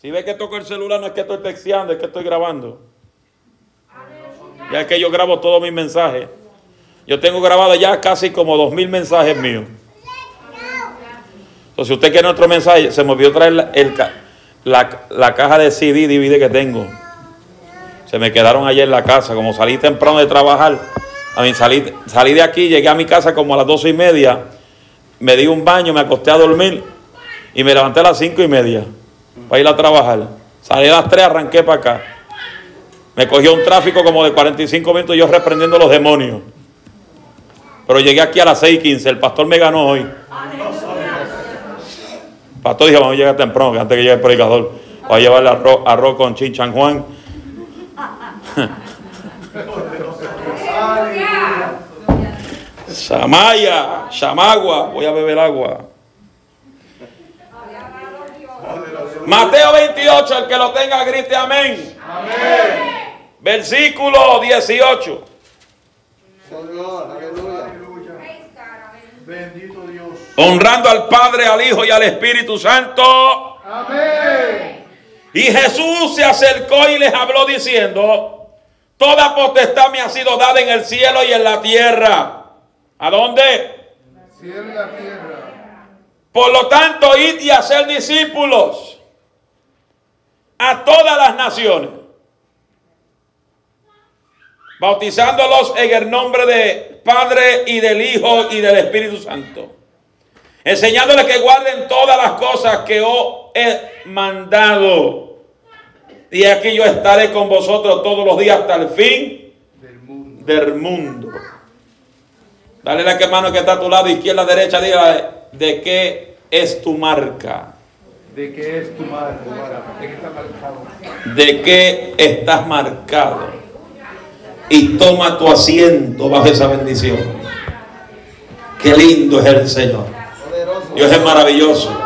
Si ve que toco el celular, no es que estoy texteando, es que estoy grabando. Ya que yo grabo todos mis mensajes. Yo tengo grabado ya casi como dos mil mensajes míos. Entonces, si usted quiere otro mensaje, se me olvidó traer la, la, la caja de CD, DVD que tengo. Se me quedaron ayer en la casa. Como salí temprano de trabajar, a mí salí, salí de aquí, llegué a mi casa como a las doce y media. Me di un baño, me acosté a dormir y me levanté a las cinco y media para ir a trabajar. Salí a las tres, arranqué para acá. Me cogió un tráfico como de 45 minutos yo reprendiendo los demonios. Pero llegué aquí a las 6 y 15. El pastor me ganó hoy. El pastor dijo, vamos a llegar temprano, antes que llegue el predicador. Voy a llevarle arroz, arroz con chinchan Juan. Samaya, Chamagua, voy a beber agua. Mateo 28, el que lo tenga grite amén. Amén. Versículo 18. Señor, aleluya. Bendito Dios. Honrando al Padre, al Hijo y al Espíritu Santo. Amén. Y Jesús se acercó y les habló diciendo, toda potestad me ha sido dada en el cielo y en la tierra. ¿A dónde? En el cielo y la tierra. Por lo tanto, id y hacer discípulos a todas las naciones, bautizándolos en el nombre de Padre y del Hijo y del Espíritu Santo, enseñándoles que guarden todas las cosas que os he mandado. Y aquí yo estaré con vosotros todos los días hasta el fin del mundo. Dale la que mano que está a tu lado, izquierda, derecha, diga de qué es tu marca. ¿De qué es tu? ¿De qué estás marcado? ¿De qué estás marcado? Y toma tu asiento bajo esa bendición. Qué lindo es el Señor. Dios es maravilloso.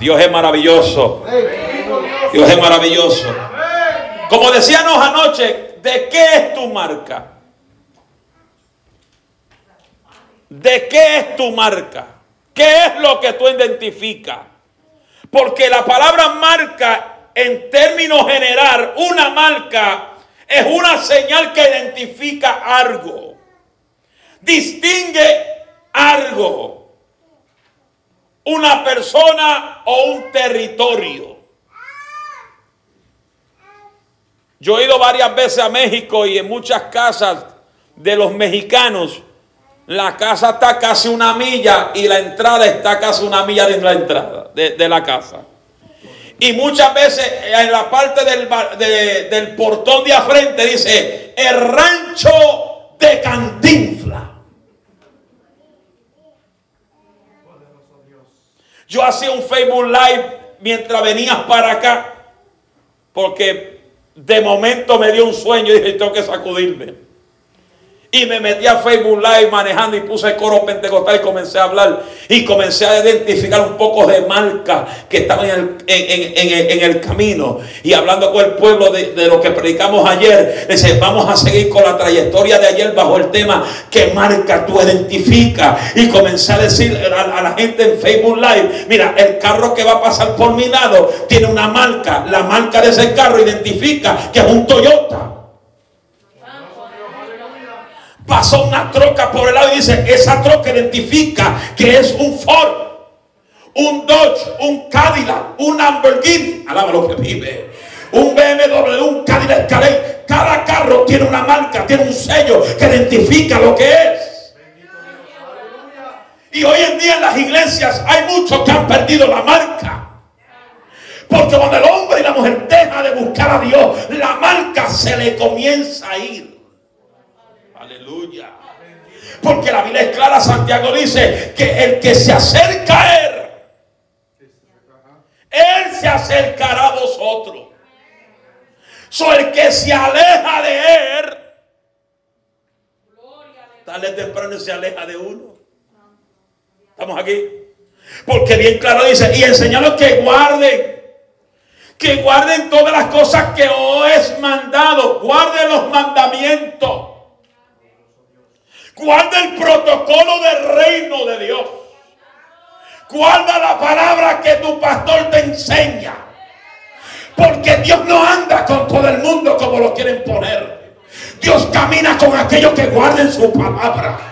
Dios es maravilloso. Dios es maravilloso. Como decíamos anoche, ¿de qué es tu marca? ¿De qué es tu marca? ¿Qué es lo que tú identificas? Porque la palabra marca, en términos general, una marca es una señal que identifica algo. Distingue algo. Una persona o un territorio. Yo he ido varias veces a México y en muchas casas de los mexicanos la casa está casi una milla y la entrada está casi una milla de la entrada de, la casa. Y muchas veces en la parte del, del portón de frente dice el rancho de Cantinfla. Yo hacía un Facebook Live mientras venías para acá porque de momento me dio un sueño y dije tengo que sacudirme. Y me metí a Facebook Live manejando y puse el coro pentecostal y comencé a hablar. Y comencé a identificar un poco de marca que estaban en el, camino. Y hablando con el pueblo de, lo que predicamos ayer. Dice, vamos a seguir con la trayectoria de ayer bajo el tema ¿Qué marca tú identificas? Y comencé a decir a la gente en Facebook Live, mira, el carro que va a pasar por mi lado tiene una marca. La marca de ese carro identifica que es un Toyota. Pasó una troca por el lado y dice, esa troca identifica que es un Ford, un Dodge, un Cadillac, un Lamborghini, alaba lo que vive, un BMW, un Cadillac Escalade. Cada carro tiene una marca, tiene un sello que identifica lo que es. Y hoy en día en las iglesias hay muchos que han perdido la marca. Porque cuando el hombre y la mujer dejan de buscar a Dios, la marca se le comienza a ir. Aleluya. Porque la Biblia es clara, Santiago dice que el que se acerca a Él, Él se acercará a vosotros. So el que se aleja de Él, tarde temprano se aleja de uno. ¿Estamos aquí? Porque bien claro dice, y enseñarlos que guarden, que guarden todas las cosas que os es mandado, guarden los mandamientos. Guarda el protocolo del reino de Dios. Guarda la palabra que tu pastor te enseña. Porque Dios no anda con todo el mundo como lo quieren poner. Dios camina con aquellos que guarden su palabra.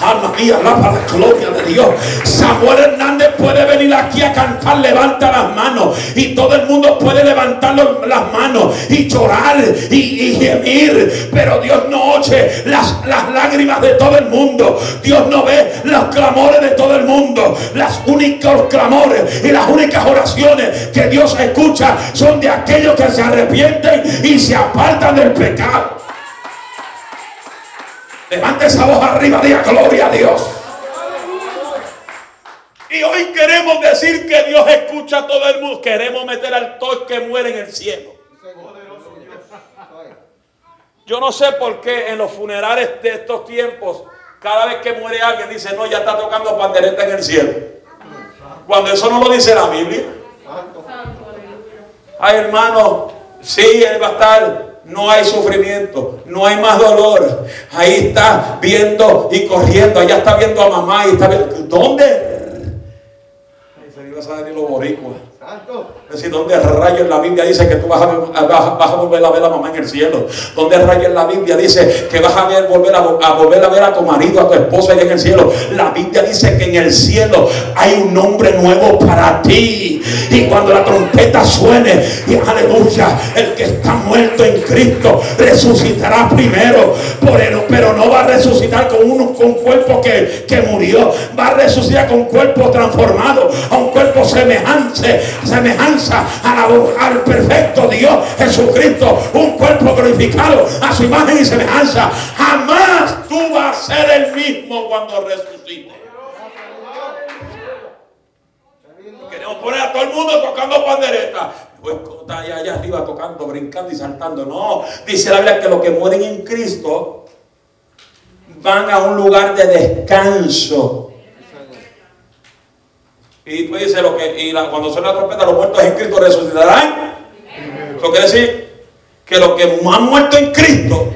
Alma mía, alaba la gloria de Dios. Samuel Hernández puede venir aquí a cantar, levanta las manos. Y todo el mundo puede levantar las manos y llorar y, gemir. Pero Dios no oye las, las lágrimas de todo el mundo. Dios no ve los clamores de todo el mundo. Las únicos clamores y las únicas oraciones que Dios escucha son de aquellos que se arrepienten y se apartan del pecado. Levante esa voz arriba, diga gloria a Dios. Y hoy queremos decir que Dios escucha a todo el mundo. Queremos meter al todo que muere en el cielo. Yo no sé por qué en los funerales de estos tiempos, cada vez que muere alguien dice, no, ya está tocando pandereta en el cielo. Cuando eso no lo dice la Biblia. Ay, hermano, sí, él va a estar no hay sufrimiento, no hay más dolor. Ahí está viendo y corriendo, allá está viendo a mamá y está viendo. ¿Dónde? Ahí se iba a salir los boricuas. Es decir, donde rayo en la Biblia dice que tú vas a, volver a ver a mamá en el cielo. Donde rayo en la Biblia dice que vas a ver, volver a, volver a ver a tu marido, a tu esposa allá en el cielo. La Biblia dice que en el cielo hay un nombre nuevo para ti. Y cuando la trompeta suene, y aleluya, el que está muerto en Cristo resucitará primero. pero no va a resucitar con un, con cuerpo que, murió. Va a resucitar con un cuerpo transformado, a un cuerpo semejante semejanza al perfecto Dios Jesucristo, un cuerpo glorificado a su imagen y semejanza. Jamás tú vas a ser el mismo cuando resucite. Queremos poner a todo el mundo tocando pandereta. Pues está allá, allá arriba tocando, brincando y saltando. No, dice la Biblia que los que mueren en Cristo van a un lugar de descanso. Y pues dice lo que, y cuando suena la trompeta, los muertos en Cristo resucitarán. Eso quiere decir que los que han muerto en Cristo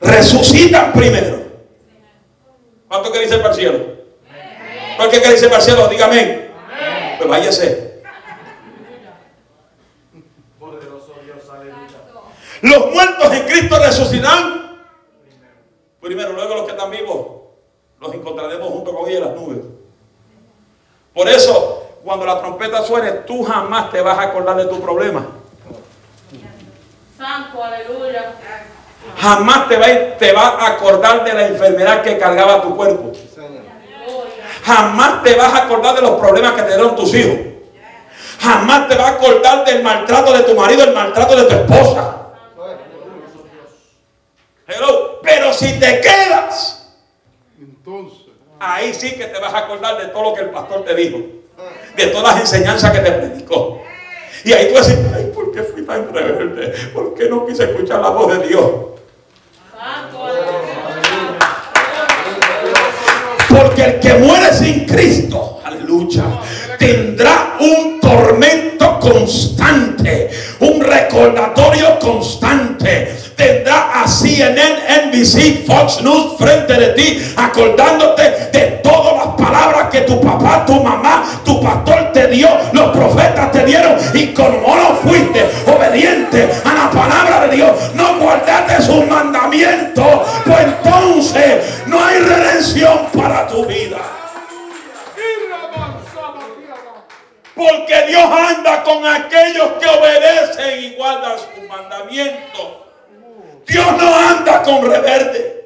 resucitan primero. ¿Cuánto quiere irse para el cielo? ¿Cuánto quiere irse para el cielo? Dígame. Pues váyase. Los muertos en Cristo resucitarán. Primero, luego los que están vivos los encontraremos junto con ellos en las nubes. Por eso, cuando la trompeta suene, tú jamás te vas a acordar de tu problema. Santo, aleluya. Jamás te va, te va a acordar de la enfermedad que cargaba tu cuerpo. Jamás te vas a acordar de los problemas que te dieron tus hijos. Jamás te vas a acordar del maltrato de tu marido, el maltrato de tu esposa. Pero si te quedas, entonces ahí sí que te vas a acordar de todo lo que el pastor te dijo, de todas las enseñanzas que te predicó. Y ahí tú vas a decir, ay, ¿por qué fui tan rebelde? ¿Por qué no quise escuchar la voz de Dios? Porque el que muere sin Cristo, aleluya, tendrá un tormento constante, un recordatorio constante tendrá así en NBC, Fox News frente de ti, acordándote de todas las palabras que tu papá, tu mamá, tu pastor te dio, los profetas te dieron y como no fuiste obediente a la palabra de Dios, no guardaste sus mandamientos, pues entonces no hay redención para tu vida. Porque Dios anda con aquellos que obedecen y guardan sus mandamientos. Dios no anda con reverde.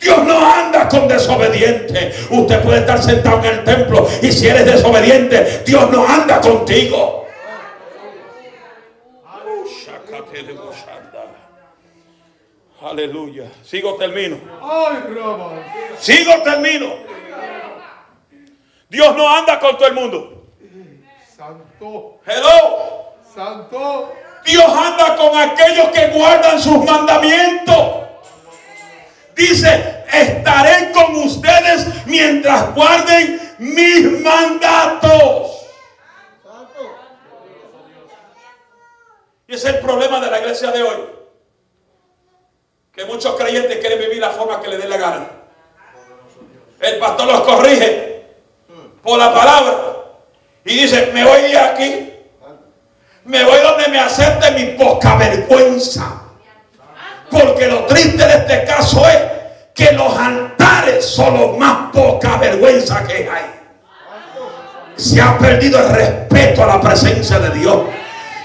Dios no anda con desobediente. Usted puede estar sentado en el templo y si eres desobediente, Dios no anda contigo. Aleluya. Sigo termino. Sigo termino. Dios no anda con todo el mundo. Santo. Hello. Santo. Dios anda con aquellos que guardan sus mandamientos. Dice, estaré con ustedes mientras guarden mis mandatos. Y ese es el problema de la iglesia de hoy. Que muchos creyentes quieren vivir la forma que le dé la gana. El pastor los corrige por la palabra. Y dice, me voy de aquí. Me voy donde me acepte mi poca vergüenza. Porque lo triste de este caso es que los altares son los más poca vergüenza que hay. Se ha perdido el respeto a la presencia de Dios.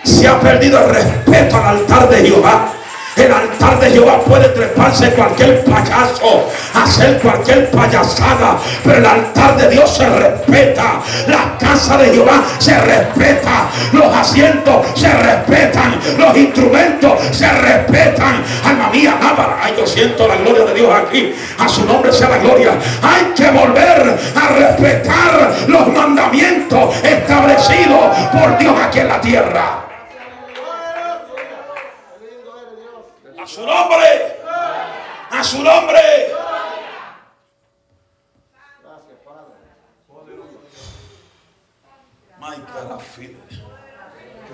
Se ha perdido el respeto al altar de Jehová. El altar de Jehová puede treparse cualquier payaso, hacer cualquier payasada, pero el altar de Dios se respeta. La casa de Jehová se respeta. Los asientos se respetan. Los instrumentos se respetan. Alma mía, alma. Ay, yo siento la gloria de Dios aquí. A su nombre sea la gloria. Hay que volver a respetar los mandamientos establecidos por Dios aquí en la tierra. A su nombre. A su nombre. Michael afile.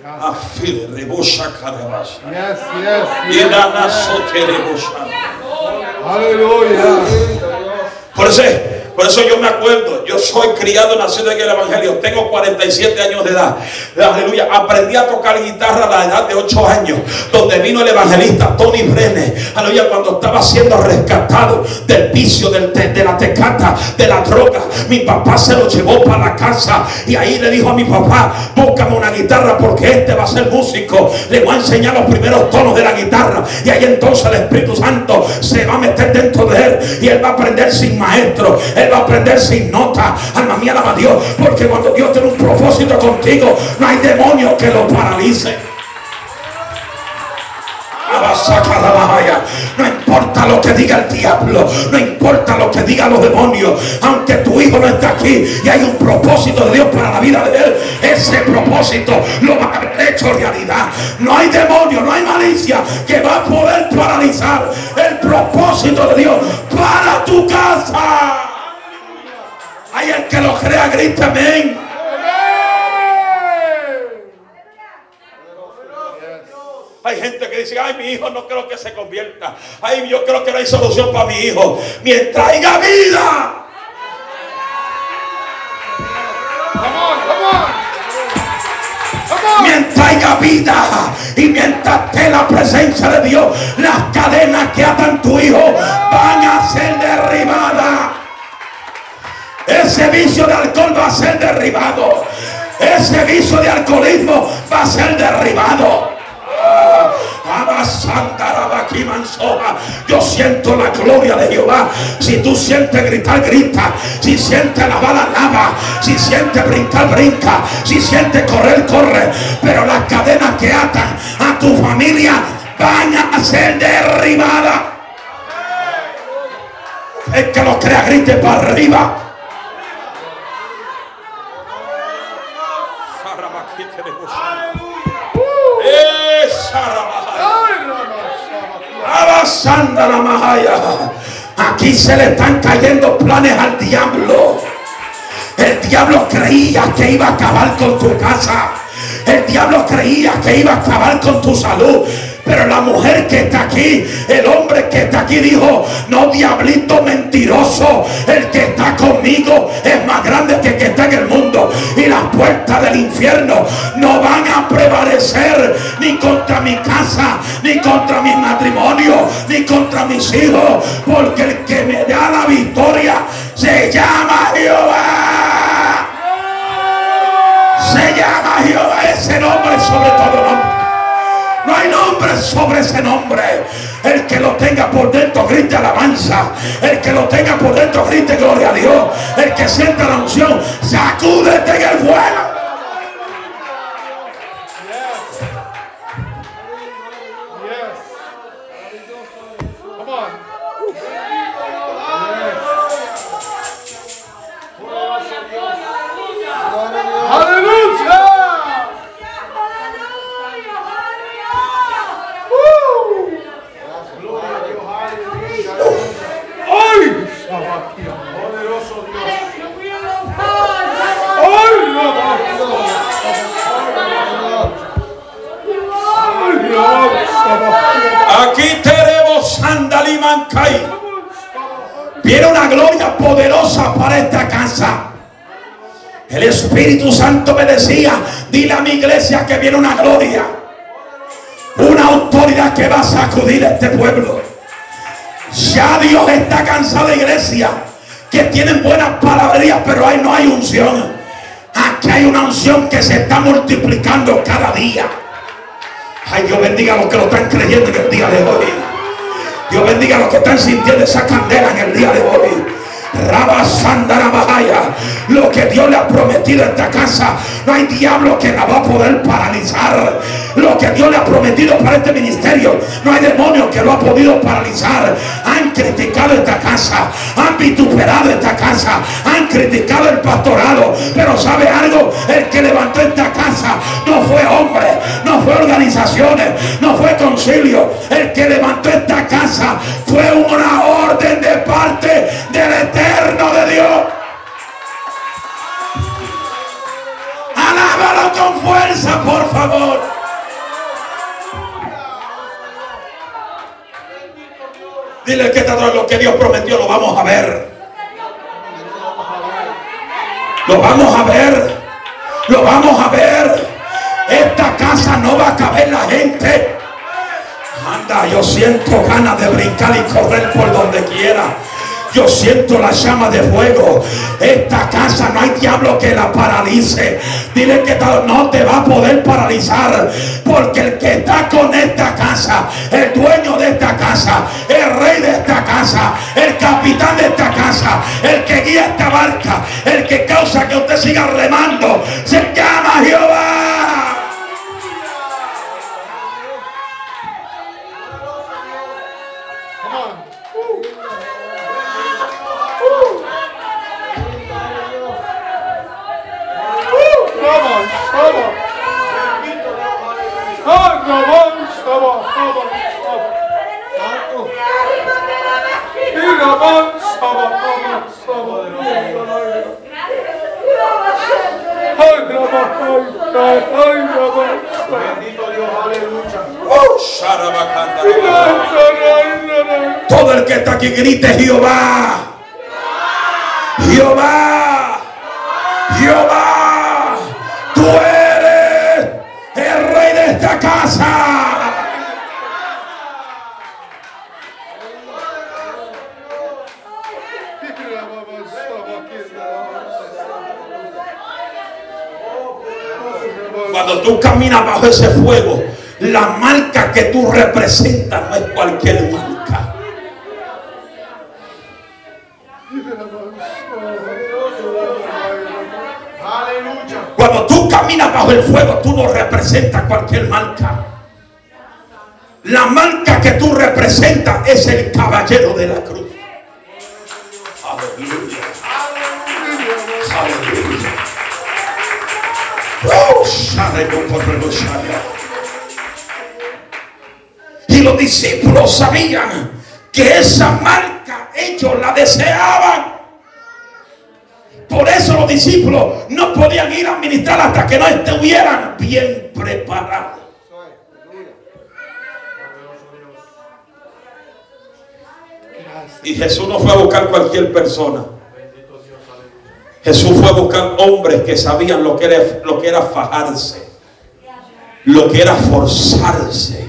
Afile, rebosha carabasha. Yes, yes, yes. Hallelujah. Por eso, por eso yo me acuerdo, yo soy criado, nacido en el Evangelio, tengo 47 años de edad. Aleluya. Aprendí a tocar guitarra a la edad de 8 años, donde vino el evangelista Tony Brene. Aleluya, cuando estaba siendo rescatado del vicio, de la tecata, de la droga. Mi papá se lo llevó para la casa y ahí le dijo a mi papá, búscame una guitarra porque este va a ser músico. Le voy a enseñar los primeros tonos de la guitarra. Y ahí entonces el Espíritu Santo se va a meter dentro de él y él va a aprender sin maestro. Él va a aprender sin nota. Alma mía, alaba a Dios. Porque cuando Dios tiene un propósito contigo, no hay demonio que lo paralice. No importa lo que diga el diablo, no importa lo que digan los demonios, aunque tu hijo no está aquí y hay un propósito de Dios para la vida de él, ese propósito lo va a haber hecho realidad. No hay demonio, no hay malicia que va a poder paralizar el propósito de Dios para tu casa. Hay el que lo crea, grita amén. Hay gente que dice, ay, mi hijo no creo que se convierta. Ay, yo creo que no hay solución para mi hijo. Mientras haya vida. Mientras haya vida y mientras esté la presencia de Dios, las cadenas que atan tu hijo van a ser derribadas. Ese vicio de alcohol va a ser derribado. Ese vicio de alcoholismo va a ser derribado. Abasandarabaquimansoba. Yo siento la gloria de Jehová. Si tú sientes gritar, grita. Si sientes alabar, alaba. Si sientes brincar, brinca. Si sientes correr, corre. Pero las cadenas que atan a tu familia van a ser derribadas. El que lo crea, grite para arriba. Eh, Sarabajaya. Ay, La Mahaya. Aquí se le están cayendo planes al diablo. El diablo creía que iba a acabar con tu casa. El diablo creía que iba a acabar con tu salud. Pero la mujer que está aquí, el hombre que está aquí dijo, no diablito mentiroso, el que está conmigo es más grande que el que está en el mundo. Y las puertas del infierno no van a prevalecer ni contra mi casa, ni contra mi matrimonio, ni contra mis hijos. Porque el que me da la victoria se llama Jehová. Se llama Jehová ese nombre sobre todo nombre. No hay nombre sobre ese nombre. El que lo tenga por dentro grite alabanza. El que lo tenga por dentro grite gloria a Dios. El que sienta la unción, sacúdete en el fuego. Espíritu Santo me decía, dile a mi iglesia que viene una gloria. Una autoridad que va a sacudir a este pueblo. Ya Dios está cansado iglesia que tienen buenas palabrerías, pero ahí no hay unción. Aquí hay una unción que se está multiplicando cada día. Ay, Dios bendiga a los que lo están creyendo en el día de hoy. Dios bendiga a los que están sintiendo esa candela en el día de hoy. Lo que Dios le ha prometido a esta casa, no hay diablo que la va a poder paralizar. Lo que Dios le ha prometido para este ministerio, no hay demonio que lo ha podido paralizar. Han criticado esta casa, han vituperado esta casa, han criticado el pastorado. Pero sabe algo, el que levantó esta casa no fue hombre, no fue organizaciones, no fue concilio. El que levantó esta casa fue una orden de parte del eterno de Dios. Alábalo con fuerza, por favor. Dile que todo lo que Dios prometió lo vamos a ver. Lo vamos a ver. Lo vamos a ver. Esta casa no va a caber la gente. Anda, yo siento ganas de brincar y correr por donde quiera. Yo siento la llama de fuego. Esta casa no hay diablo que la paralice. Dile que no te va a poder paralizar. Porque el que está con esta casa, el dueño de esta casa, el rey de esta casa, el capitán de esta casa, el que guía esta barca, el que causa que usted siga remando, se llama Jehová. Todo el que está aquí grite Jehová. Jehová. Jehová. Tú eres el rey de esta casa. Tú caminas bajo ese fuego, la marca que tú representas no es cualquier marca. Cuando tú caminas bajo el fuego, tú no representas cualquier marca. La marca que tú representas es el caballero de la cruz. Y los discípulos sabían que esa marca ellos la deseaban. Por eso los discípulos no podían ir a ministrar hasta que no estuvieran bien preparados. Y Jesús no fue a buscar cualquier persona. Jesús fue a buscar hombres que sabían lo que era, lo que era fajarse, lo que era forzarse,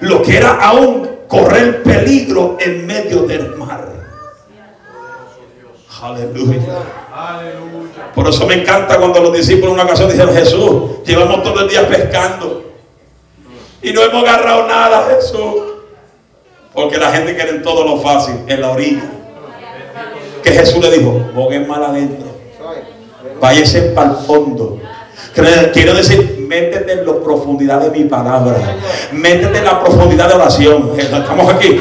lo que era aún correr peligro en medio del mar. Aleluya. Por eso me encanta cuando los discípulos en una ocasión dijeron, Jesús, llevamos todo el día pescando y no hemos agarrado nada, Jesús. Porque la gente quiere todo lo fácil, en la orilla. Que Jesús le dijo, boguen mal adentro. Váyase para el fondo. Quiero decir, métete en la profundidad de mi palabra. Métete en la profundidad de oración. Estamos aquí.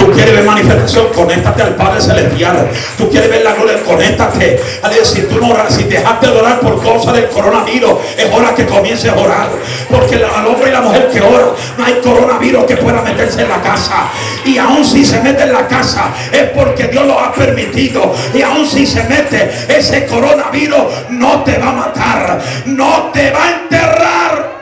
Tú quieres ver manifestación, conéctate al Padre Celestial. Tú quieres ver la gloria, conéctate. Si tú no oras, si dejaste de orar por causa del coronavirus, es hora que comiences a orar. Porque al hombre y la mujer que ora, no hay coronavirus que pueda meterse en la casa. Y aún si se mete en la casa, es porque Dios lo ha permitido. Y aún si se mete, ese coronavirus no te va a matar, no te va a enterrar.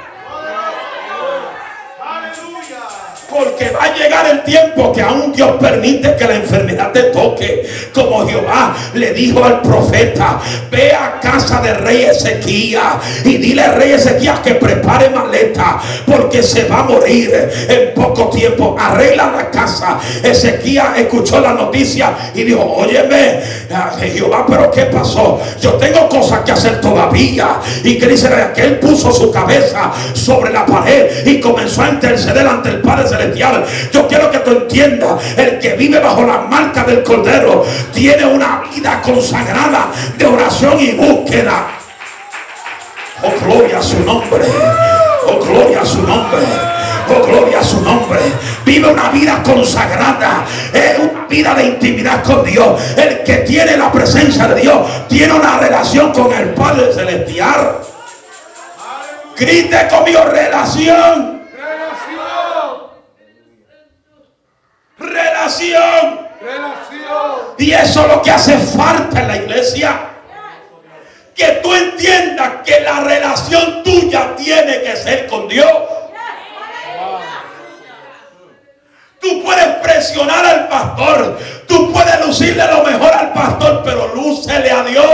Porque va a llegar el tiempo que aún Dios permite que la enfermedad te toque. Como Jehová le dijo al profeta, ve a casa del rey Ezequías y dile al rey Ezequías que prepare maleta porque se va a morir en poco tiempo. Arregla la casa. Ezequías escuchó la noticia y dijo, óyeme, Jehová, pero ¿qué pasó? Yo tengo cosas que hacer todavía. Y que dice que él puso su cabeza sobre la pared y comenzó a interceder ante el Padre Celestial. Yo quiero que tú entiendas, el que vive bajo la marca del Cordero tiene una vida consagrada de oración y búsqueda. Oh, gloria a su nombre. Oh, gloria a su nombre. Oh, gloria a su nombre. Vive una vida consagrada. Es una vida de intimidad con Dios. El que tiene la presencia de Dios tiene una relación con el Padre Celestial. Grite conmigo relación. Relación. Relación. Y eso es lo que hace falta en la iglesia. Que tú entiendas que la relación tuya tiene que ser con Dios. Tú puedes presionar al pastor. Tú puedes lucirle lo mejor al pastor, pero lúcele a Dios.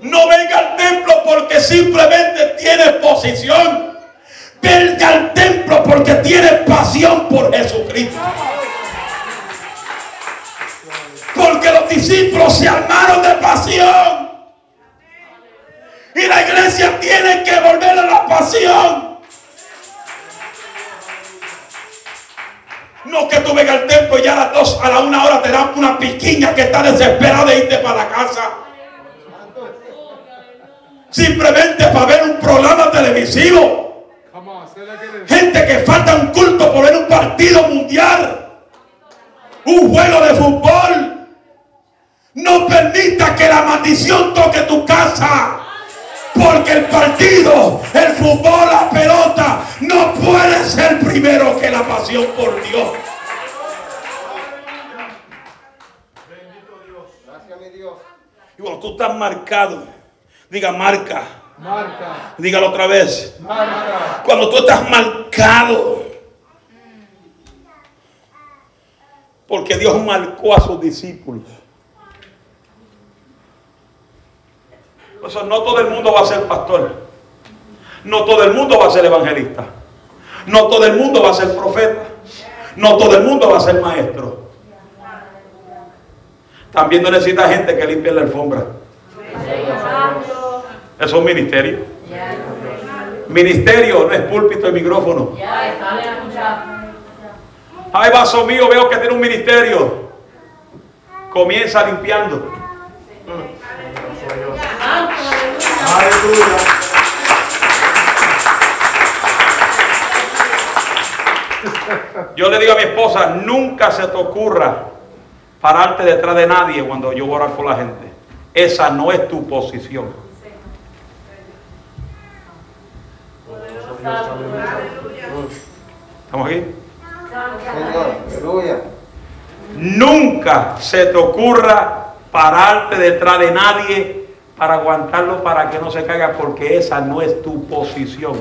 No venga al templo porque simplemente tiene posición. Venga al templo porque tiene pasión por Jesucristo. Porque los discípulos se armaron de pasión. Y la iglesia tiene que volver a la pasión. No que tú vengas al templo y ya a las dos, a la una hora te dan una piquiña que está desesperada de irte para la casa. Simplemente para ver un programa televisivo. Gente que falta un culto por ver un partido mundial. Un juego de fútbol. No permita que la maldición toque tu casa. Porque el partido, el fútbol, la pelota, no puede ser primero que la pasión por Dios. Bendito Dios. Gracias, mi Dios. Y bueno, tú estás marcado. Diga marca. Marca. Dígalo otra vez. Marca. Cuando tú estás marcado. Porque Dios marcó a sus discípulos. No todo el mundo va a ser pastor. No todo el mundo va a ser evangelista. No todo el mundo va a ser profeta. No todo el mundo va a ser maestro. También no necesita gente que limpie la alfombra. Eso es un ministerio. Ministerio no es púlpito y micrófono. Ay, vaso mío, veo que tiene un ministerio. Comienza limpiando. Yo le digo a mi esposa, nunca se te ocurra pararte detrás de nadie cuando yo voy a orar por la gente. Esa no es tu posición. ¿Estamos aquí? Nunca se te ocurra pararte detrás de nadie para aguantarlo para que no se caiga porque esa no es tu posición.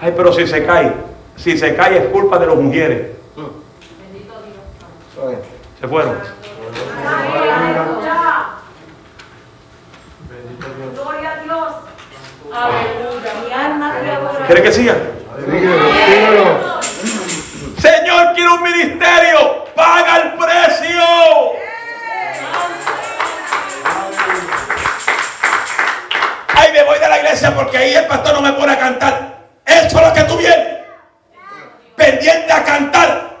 Ay, pero si se cae, si se cae es culpa de las mujeres. Se fueron. Gloria a Dios. ¿Quiere que siga? Señor, quiero un ministerio. Paga el precio. Me voy de la iglesia porque ahí el pastor no me pone a cantar. Eso es lo que tú vienes. Pendiente a cantar.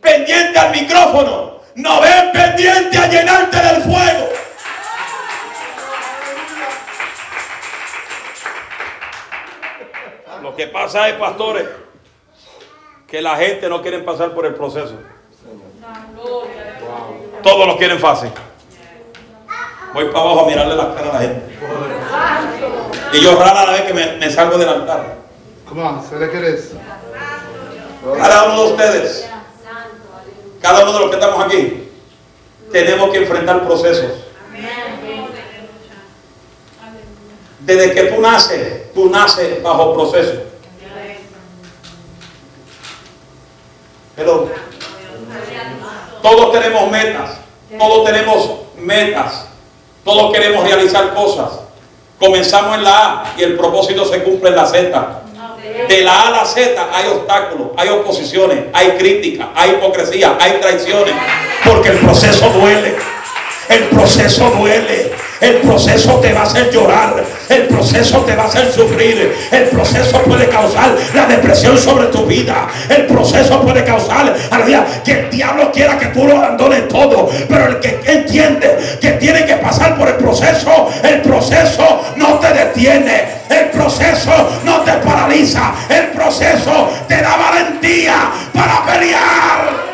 Pendiente al micrófono. No ven pendiente a llenarte del fuego. Lo que pasa es, pastores, que la gente no quiere pasar por el proceso. Todos lo quieren fácil. Voy para abajo a mirarle la cara a la gente. Y yo rara la vez que me, salgo del altar. Cada uno de ustedes, cada uno de los que estamos aquí, tenemos que enfrentar procesos. Desde que tú naces, tú naces bajo proceso. Pero todos tenemos metas, todos tenemos metas, todos queremos realizar cosas. Comenzamos en la A y el propósito se cumple en la Z. De la A a la Z hay obstáculos, hay oposiciones, hay crítica, hay hipocresía, hay traiciones, porque el proceso duele. El proceso duele. El proceso te va a hacer llorar. El proceso te va a hacer sufrir. El proceso puede causar la depresión sobre tu vida. El proceso puede causar que el diablo quiera que tú lo abandones todo. Pero el que entiende que tiene que pasar por el proceso, el proceso no te detiene. El proceso no te paraliza. El proceso te da valentía para pelear.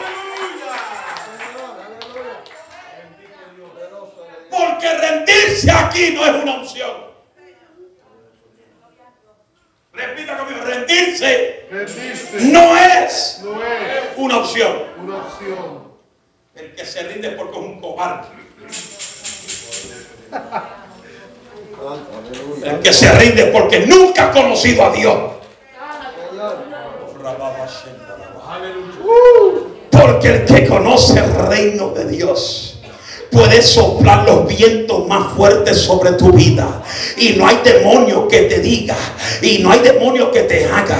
Porque rendirse aquí no es una opción. Repita conmigo, rendirse, no, es una opción. El que se rinde es porque es un cobarde. El que se rinde es porque nunca ha conocido a Dios. Porque el que conoce el reino de Dios puede soplar los vientos más fuertes sobre tu vida. Y no hay demonio que te diga. Y no hay demonio que te haga.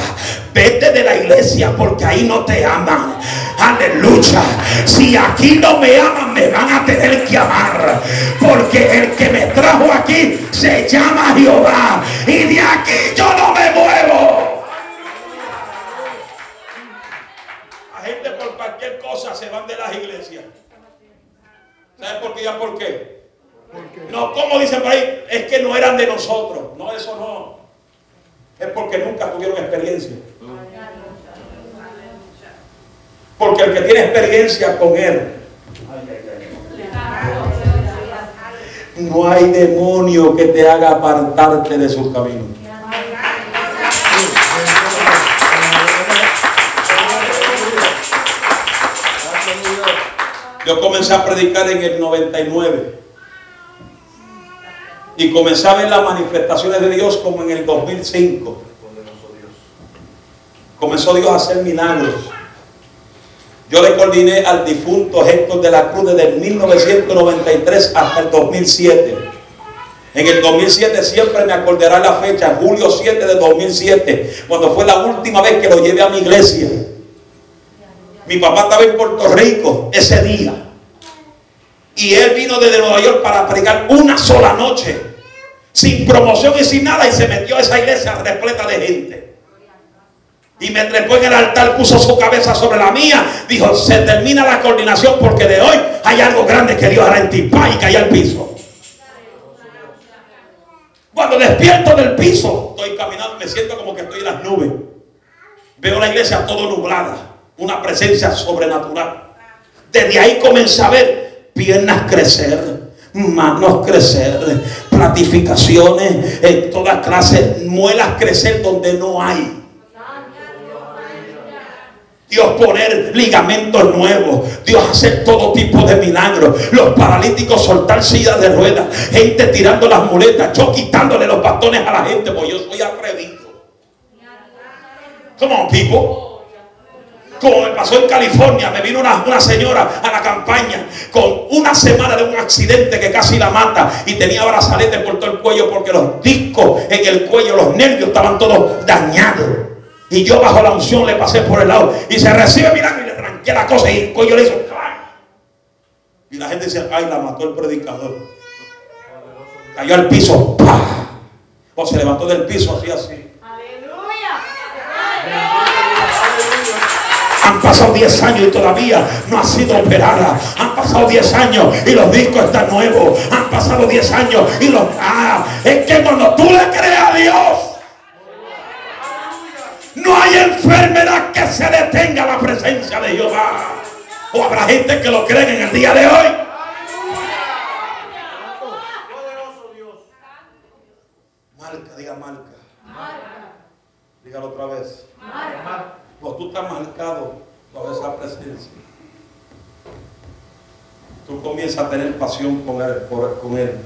Vete de la iglesia porque ahí no te aman. Aleluya. Si aquí no me aman, me van a tener que amar. Porque el que me trajo aquí se llama Jehová. Y de aquí yo no me muevo. La gente por cualquier cosa se van de las iglesias. ¿Sabes por qué? ¿Ya por qué? No, como dicen por ahí, es que no eran de nosotros. No, eso no. Es porque nunca tuvieron experiencia. Porque el que tiene experiencia con Él, no hay demonio que te haga apartarte de sus caminos. Yo comencé a predicar en el 99. Y comencé a ver las manifestaciones de Dios como en el 2005. Comenzó Dios a hacer milagros. Yo le coordiné al difunto Héctor de la Cruz desde el 1993 hasta el 2007. En el 2007 siempre me acordará la fecha, julio 7 de 2007, cuando fue la última vez que lo llevé a mi iglesia. Mi papá estaba en Puerto Rico ese día. Y él vino desde Nueva York para predicar una sola noche. Sin promoción y sin nada. Y se metió a esa iglesia repleta de gente. Y me trepó en el altar, puso su cabeza sobre la mía. Dijo, se termina la coordinación porque de hoy hay algo grande que Dios hará en ti. Y caí al piso. Cuando despierto del piso, estoy caminando, me siento como que estoy en las nubes. Veo la iglesia todo nublada una presencia sobrenatural. Desde ahí comencé a ver piernas crecer, manos crecer, platificaciones, en todas clases, muelas crecer donde no hay. Dios poner ligamentos nuevos. Dios hacer todo tipo de milagros. Los paralíticos soltar sillas de ruedas. Gente tirando las muletas. Yo quitándole los bastones a la gente. Porque yo soy atrevido. Come on, people. Como me pasó en California, me vino una, señora a la campaña con una semana de un accidente que casi la mata y tenía brazalete por todo el cuello porque los discos en el cuello, los nervios estaban todos dañados. Y yo bajo la unción le pasé por el lado y se recibe mirando y le tranqué la cosa y el cuello le hizo. Y la gente dice, ay, la mató el predicador. Cayó al piso, O se levantó del piso así, así. Han pasado 10 años y todavía no ha sido operada. Han pasado 10 años y los discos están nuevos. Han pasado 10 años y los... Ah, es que cuando tú le crees a Dios, no hay enfermedad que se detenga la presencia de Jehová. O habrá gente que lo cree en el día de hoy. Marca, diga marca. Dígalo otra vez. Cuando tú estás marcado por esa presencia, tú comienzas a tener pasión con él. con él.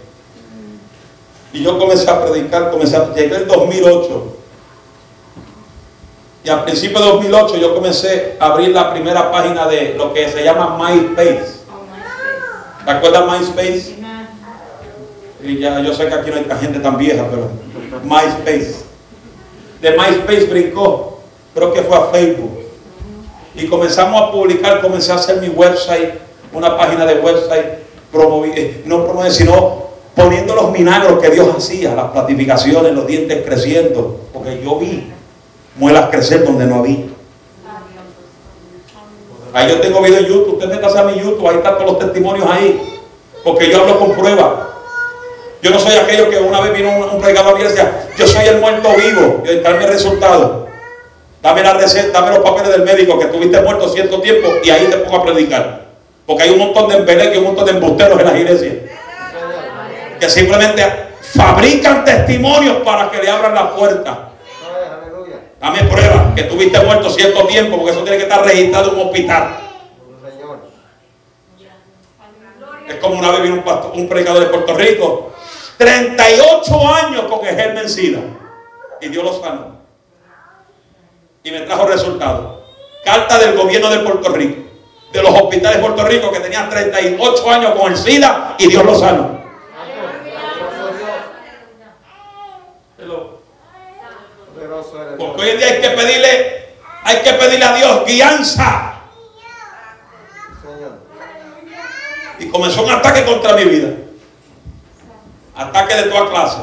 Y yo comencé a predicar, comencé a, llegué el 2008. Y al principio de 2008 yo comencé a abrir la primera página de lo que se llama MySpace. ¿Te acuerdas MySpace? Y ya yo sé que aquí no hay gente tan vieja, pero MySpace. De MySpace brincó, creo que fue a Facebook. Y comenzamos a publicar, comencé a hacer mi website, una página de website, promoví, eh, no promover, sino poniendo los milagros que Dios hacía, las platificaciones, los dientes creciendo, porque yo vi muelas crecer donde no había. Ahí yo tengo video en YouTube, usted métase a mi YouTube, ahí están todos los testimonios ahí, porque yo hablo con pruebas. Yo no soy aquello que una vez vino un, un predicador y decía, yo soy el muerto vivo, y dame el resultado. Dame la receta, dame los papeles del médico que tuviste muerto cierto tiempo y ahí te pongo a predicar. Porque hay un montón de embeleques y un montón de embusteros en las iglesias. Que simplemente fabrican testimonios para que le abran la puerta. Dame prueba que tuviste muerto cierto tiempo, porque eso tiene que estar registrado en un hospital. Es como una vez vino un, pastor, un predicador de Puerto Rico, 38 años con el germen SIDA, y Dios lo sanó. Y me trajo resultados. Carta del gobierno de Puerto Rico, de los hospitales de Puerto Rico, que tenían 38 años con el SIDA, y Dios lo sanó. Porque hoy en día hay que pedirle, hay que pedirle a Dios guianza. Y comenzó un ataque contra mi vida. Ataque de toda clase.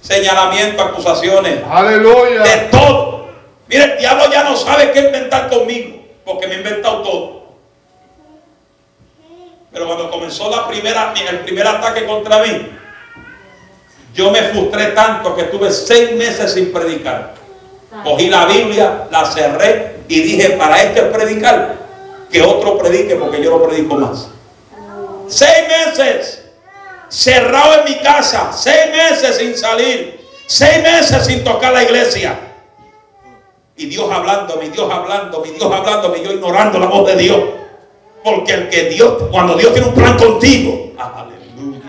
Señalamiento, acusaciones. Aleluya. De todo. Mire, el diablo ya no sabe qué inventar conmigo. Porque me ha inventado todo. Pero cuando comenzó la primera, el primer ataque contra mí, yo me frustré tanto que estuve seis meses sin predicar. Cogí la Biblia, la cerré y dije, para este predicar, que otro predique porque yo no predico más. Seis meses cerrado en mi casa, seis meses sin salir, seis meses sin tocar la iglesia. Y Dios hablándome, Dios hablándome, Dios hablándome, y yo ignorando la voz de Dios. Porque el que Dios, cuando Dios tiene un plan contigo, aleluya,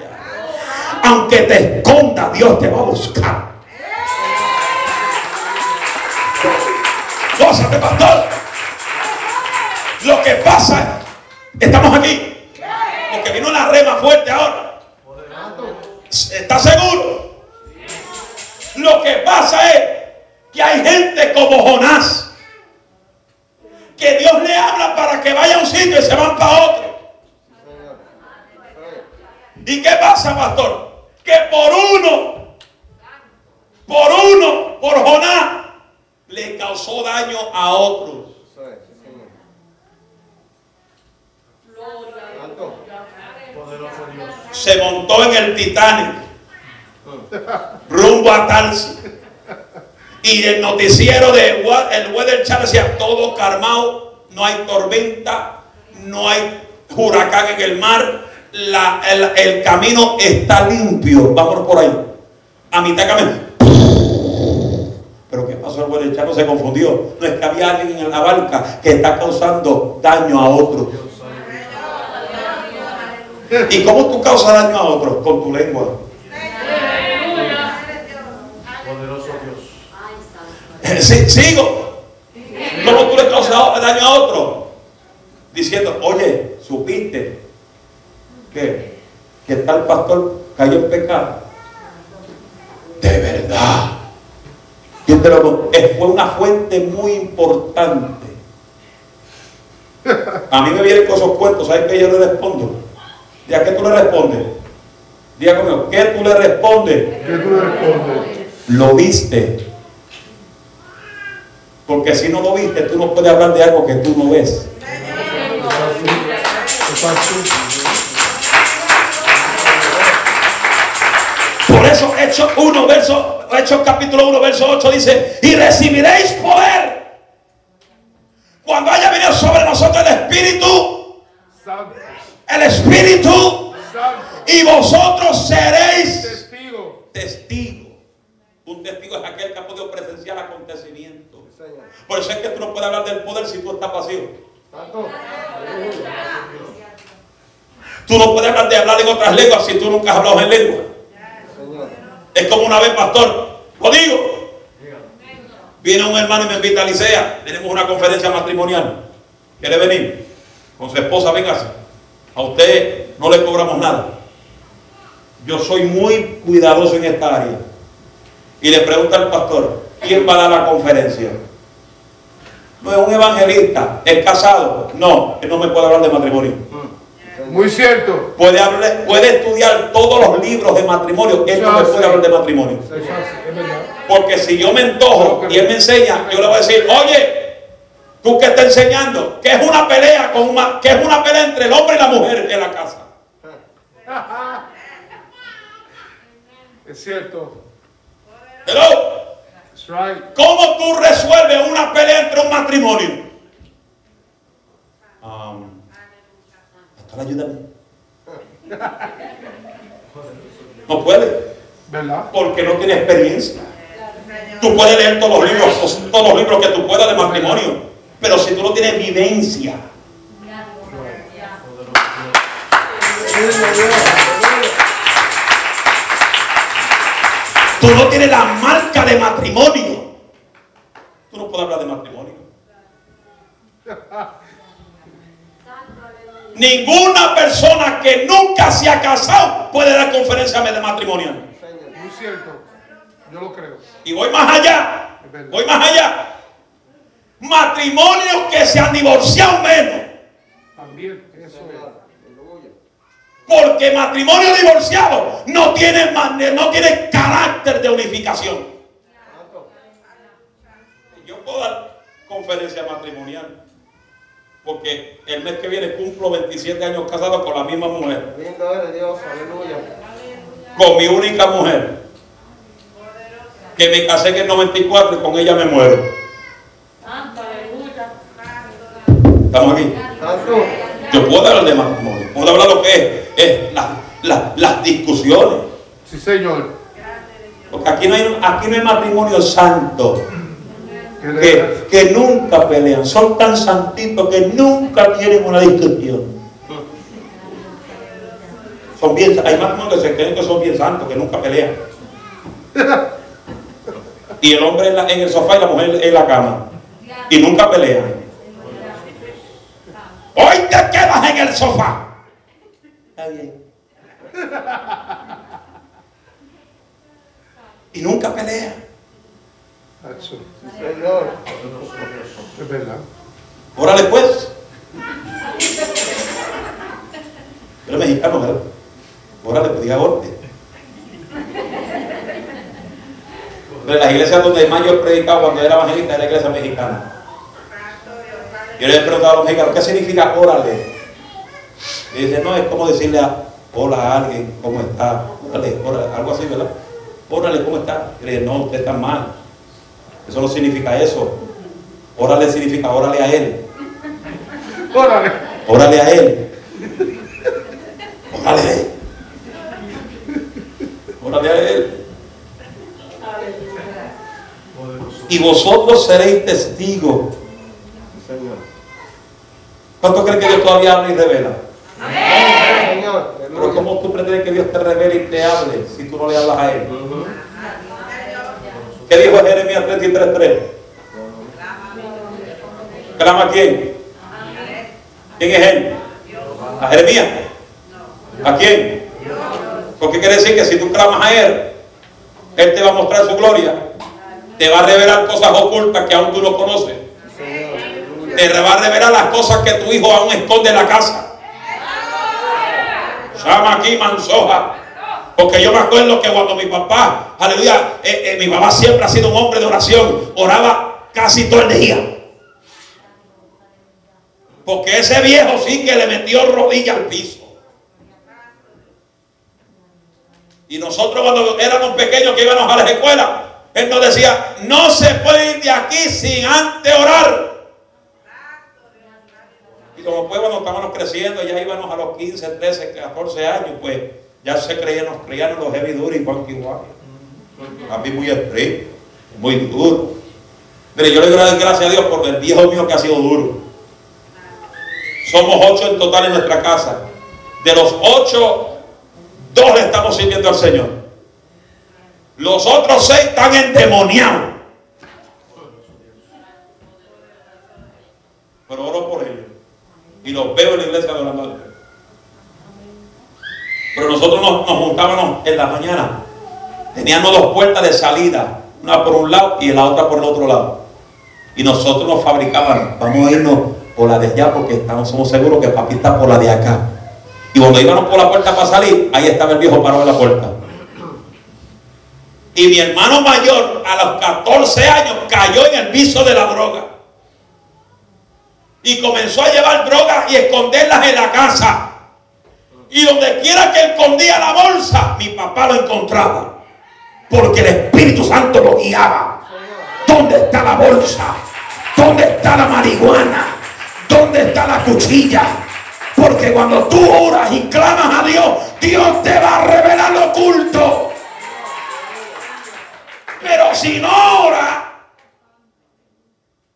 aunque te esconda, Dios te va a buscar. Gózate, pastor. Lo que pasa, estamos aquí. Porque vino la rema fuerte ahora. ¿Está seguro? Lo que pasa es que hay gente como Jonás. Que Dios le habla para que vaya a un sitio y se van para otro. ¿Y qué pasa, pastor? Que por uno, por uno, por Jonás, le causó daño a otros. Se montó en el Titanic, rumbo a Tarsi. Y el noticiero de el Weather Channel decía todo calmado, no hay tormenta, no hay huracán en el mar, la, el, el, camino está limpio. Vamos por ahí. A mitad de camino. Pero ¿qué pasó? El Weather Channel se confundió. No es que había alguien en la barca que está causando daño a otros. ¿Y cómo tú causas daño a otros? Con tu lengua. Poderoso Dios. Sí, sigo. ¿Cómo tú le causas daño a otro? Diciendo, oye, supiste que, que tal pastor cayó en pecado. De verdad. ¿Quién te lo Fue una fuente muy importante. A mí me vienen con esos cuentos, ¿sabes qué yo le respondo? ¿Y a qué tú le respondes? Diga conmigo, ¿qué tú le respondes? ¿Qué tú le respondes? Lo viste. Porque si no lo viste, tú no puedes hablar de algo que tú no ves. Por eso Hechos 1, verso, Hechos capítulo 1, verso 8 dice, y recibiréis poder cuando haya venido sobre nosotros el Espíritu el Espíritu y vosotros seréis Testigo. testigos. Un testigo es aquel que ha podido presenciar acontecimientos. Por eso es que tú no puedes hablar del poder si tú estás pasivo. Santo. Tú no puedes hablar de hablar en otras lenguas si tú nunca has hablado en lengua. Es como una vez, pastor, lo digo. Viene un hermano y me invita a Licea. Tenemos una conferencia matrimonial. ¿Quiere venir? Con su esposa, véngase. A usted no le cobramos nada. Yo soy muy cuidadoso en esta área. Y le pregunta al pastor, ¿quién va a dar la conferencia? No es un evangelista, es casado. No, él no me puede hablar de matrimonio. Muy cierto. Puede, hablar, puede estudiar todos los libros de matrimonio, él no me puede hablar de matrimonio. Porque si yo me entojo y él me enseña, yo le voy a decir, oye, tú que estás enseñando, que es una pelea con una, que es una pelea entre el hombre y la mujer en la casa. Es cierto. Hello. Right. ¿Cómo tú resuelves una pelea entre un matrimonio? Um, pastor, ayúdame. No puede, ¿Verdad? porque no tiene experiencia. Tú puedes leer todos los libros, todos los libros que tú puedas de matrimonio, pero si tú no tienes vivencia, tú no tienes la marca de matrimonio, tú no puedes hablar de matrimonio. Ninguna persona que nunca se ha casado puede dar conferencia de matrimonio. Muy cierto. Yo lo creo. Y voy más allá. Voy más allá. Matrimonios que se han divorciado menos. También. Eso es. Porque matrimonio divorciado no tiene, no tiene carácter de unificación. Yo puedo dar conferencia matrimonial. Porque el mes que viene cumplo 27 años casado con la misma mujer. Lindo eres Dios, aleluya. Con mi única mujer. Que me casé en el 94 y con ella me muero. ¿Estamos aquí? Yo puedo hablar de matrimonio. Puedo hablar lo que es, es la- la- las discusiones. Sí, señor. Porque aquí no hay, aquí no hay matrimonio santo. Que que nunca pelean. Son tan santitos que nunca tienen una discusión. Son bien, hay matrimonios que se creen que son bien santos, que nunca pelean. Y el hombre en, la- en el sofá y la mujer en la cama. Y nunca pelean. Hoy te quedas en el sofá. Está bien. Y nunca pelean. Eso. Señor. Es verdad. Órale pues. Eres mexicano, ¿verdad? Órale, pues diga órale. Pero las iglesias donde más yo he predicado cuando era evangelista era la iglesia mexicana. Yo le he preguntado a los mexicanos, ¿qué significa órale? Y dice, no, es como decirle a, hola a alguien, ¿cómo está? Órale, órale, algo así, ¿verdad? Órale, ¿cómo está? Y le dije, no, usted está mal. Eso no significa eso. Órale significa órale a él. Órale. Órale a él. Órale a él. Órale a él. Y vosotros seréis testigos. ¿Cuánto creen que Dios todavía habla y revela? Señor. Pero. ¿cómo tú pretendes que Dios te revele y te hable si tú no le hablas a Él? ¿Qué dijo Jeremías 33.3? ¿Clama a quién? ¿Quién es Él? ¿A Jeremías? ¿A quién? Porque quiere decir que si tú clamas a Él, Él te va a mostrar su gloria. Te va a revelar cosas ocultas que aún tú no conoces. Te va a revelar las cosas que tu hijo aún esconde en la casa. Llama aquí, mansoja. Porque yo me acuerdo que cuando mi papá, aleluya, eh, eh, mi papá siempre ha sido un hombre de oración, oraba casi todo el día. Porque ese viejo sí que le metió rodilla al piso. Y nosotros cuando éramos pequeños que íbamos a las escuelas, él nos decía, no se puede ir de aquí sin antes orar. Como después cuando estábamos creciendo, ya íbamos a los 15, 13, 14 años, pues ya se creían, nos creían los heavy duros igual que igual. A mí muy estricto, muy duro. Mire, yo le doy gracias a Dios por el viejo mío que ha sido duro. Somos ocho en total en nuestra casa. De los ocho, dos le estamos sirviendo al Señor. Los otros seis están endemoniados. Y los veo en la iglesia de la madre. Pero nosotros nos, nos juntábamos en la mañana. Teníamos dos puertas de salida. Una por un lado y la otra por el otro lado. Y nosotros nos fabricábamos. Vamos a irnos por la de allá porque estamos, somos seguros que papi está por la de acá. Y cuando íbamos por la puerta para salir, ahí estaba el viejo parado en la puerta. Y mi hermano mayor, a los 14 años, cayó en el viso de la droga. Y comenzó a llevar drogas y esconderlas en la casa. Y donde quiera que escondía la bolsa, mi papá lo encontraba. Porque el Espíritu Santo lo guiaba. ¿Dónde está la bolsa? ¿Dónde está la marihuana? ¿Dónde está la cuchilla? Porque cuando tú oras y clamas a Dios, Dios te va a revelar lo oculto. Pero si no ora,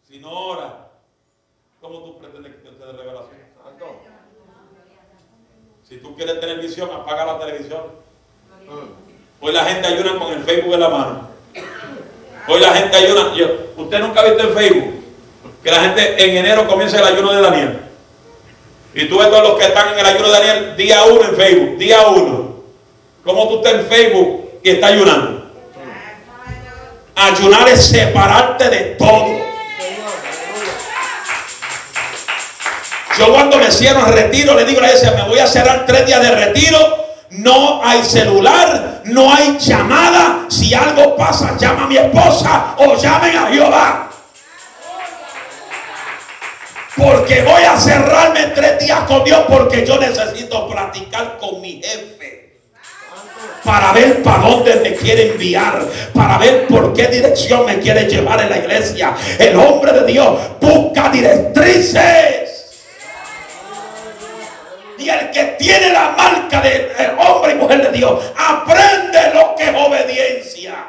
si no ora, ¿cómo tú pretendes que te dé revelación? Si tú quieres tener visión, apaga la televisión. Hoy la gente ayuna con el Facebook en la mano. Hoy la gente ayuna. Yo, usted nunca ha visto en Facebook que la gente en enero comienza el ayuno de Daniel. Y tú ves todos los que están en el ayuno de Daniel día uno en Facebook, día uno. ¿Cómo tú estás en Facebook y estás ayunando? Ayunar es separarte de todo. Yo cuando me cierro en retiro le digo a la iglesia, me voy a cerrar tres días de retiro. No hay celular, no hay llamada. Si algo pasa, llama a mi esposa o llamen a Jehová. Porque voy a cerrarme tres días con Dios porque yo necesito platicar con mi jefe. Para ver para dónde me quiere enviar. Para ver por qué dirección me quiere llevar en la iglesia. El hombre de Dios busca directrices. Y el que tiene la marca de eh, hombre y mujer de Dios aprende lo que es obediencia.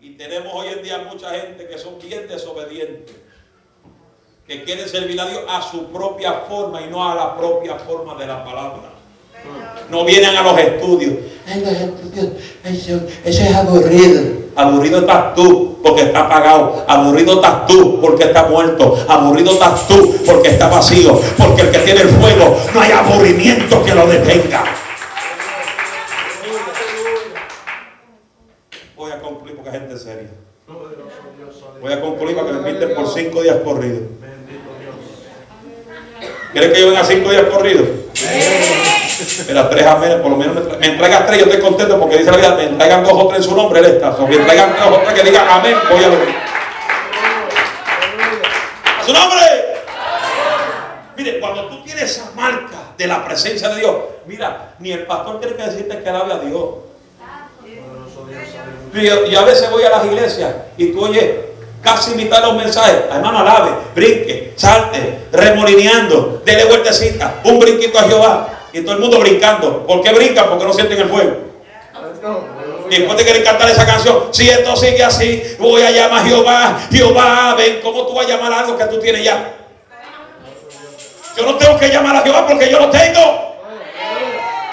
Y tenemos hoy en día mucha gente que son bien desobedientes que quieren servir a Dios a su propia forma y no a la propia forma de la palabra. No vienen a los estudios. Ay, los estudios, eso, eso es aburrido. Aburrido estás tú porque está apagado. Aburrido estás tú porque está muerto. Aburrido estás tú porque está vacío. Porque el que tiene el fuego no hay aburrimiento que lo detenga. Voy a concluir porque hay gente seria. Voy a concluir para que me inviten por cinco días corridos. ¿Quieren que yo venga cinco días corridos? Mira, tres amén, por lo menos me, me entregas tres, yo estoy contento porque dice la vida, me entregan dos o tres en su nombre, él está. O me entregan dos o tres que digan amén, voy a ver. A su nombre. Mire, cuando tú tienes esa marca de la presencia de Dios, mira, ni el pastor tiene que decirte que alabe a Dios. Y, y a veces voy a las iglesias y tú oyes casi mitad de los mensajes, hermano, alabe, brinque, salte, remolineando, dele vueltecita, un brinquito a Jehová. Y todo el mundo brincando. ¿Por qué brincan? Porque no sienten el fuego. Y después te quieren cantar esa canción, si esto sigue así, voy a llamar a Jehová, Jehová, ven, ¿cómo tú vas a llamar algo que tú tienes ya? Yo no tengo que llamar a Jehová porque yo lo tengo.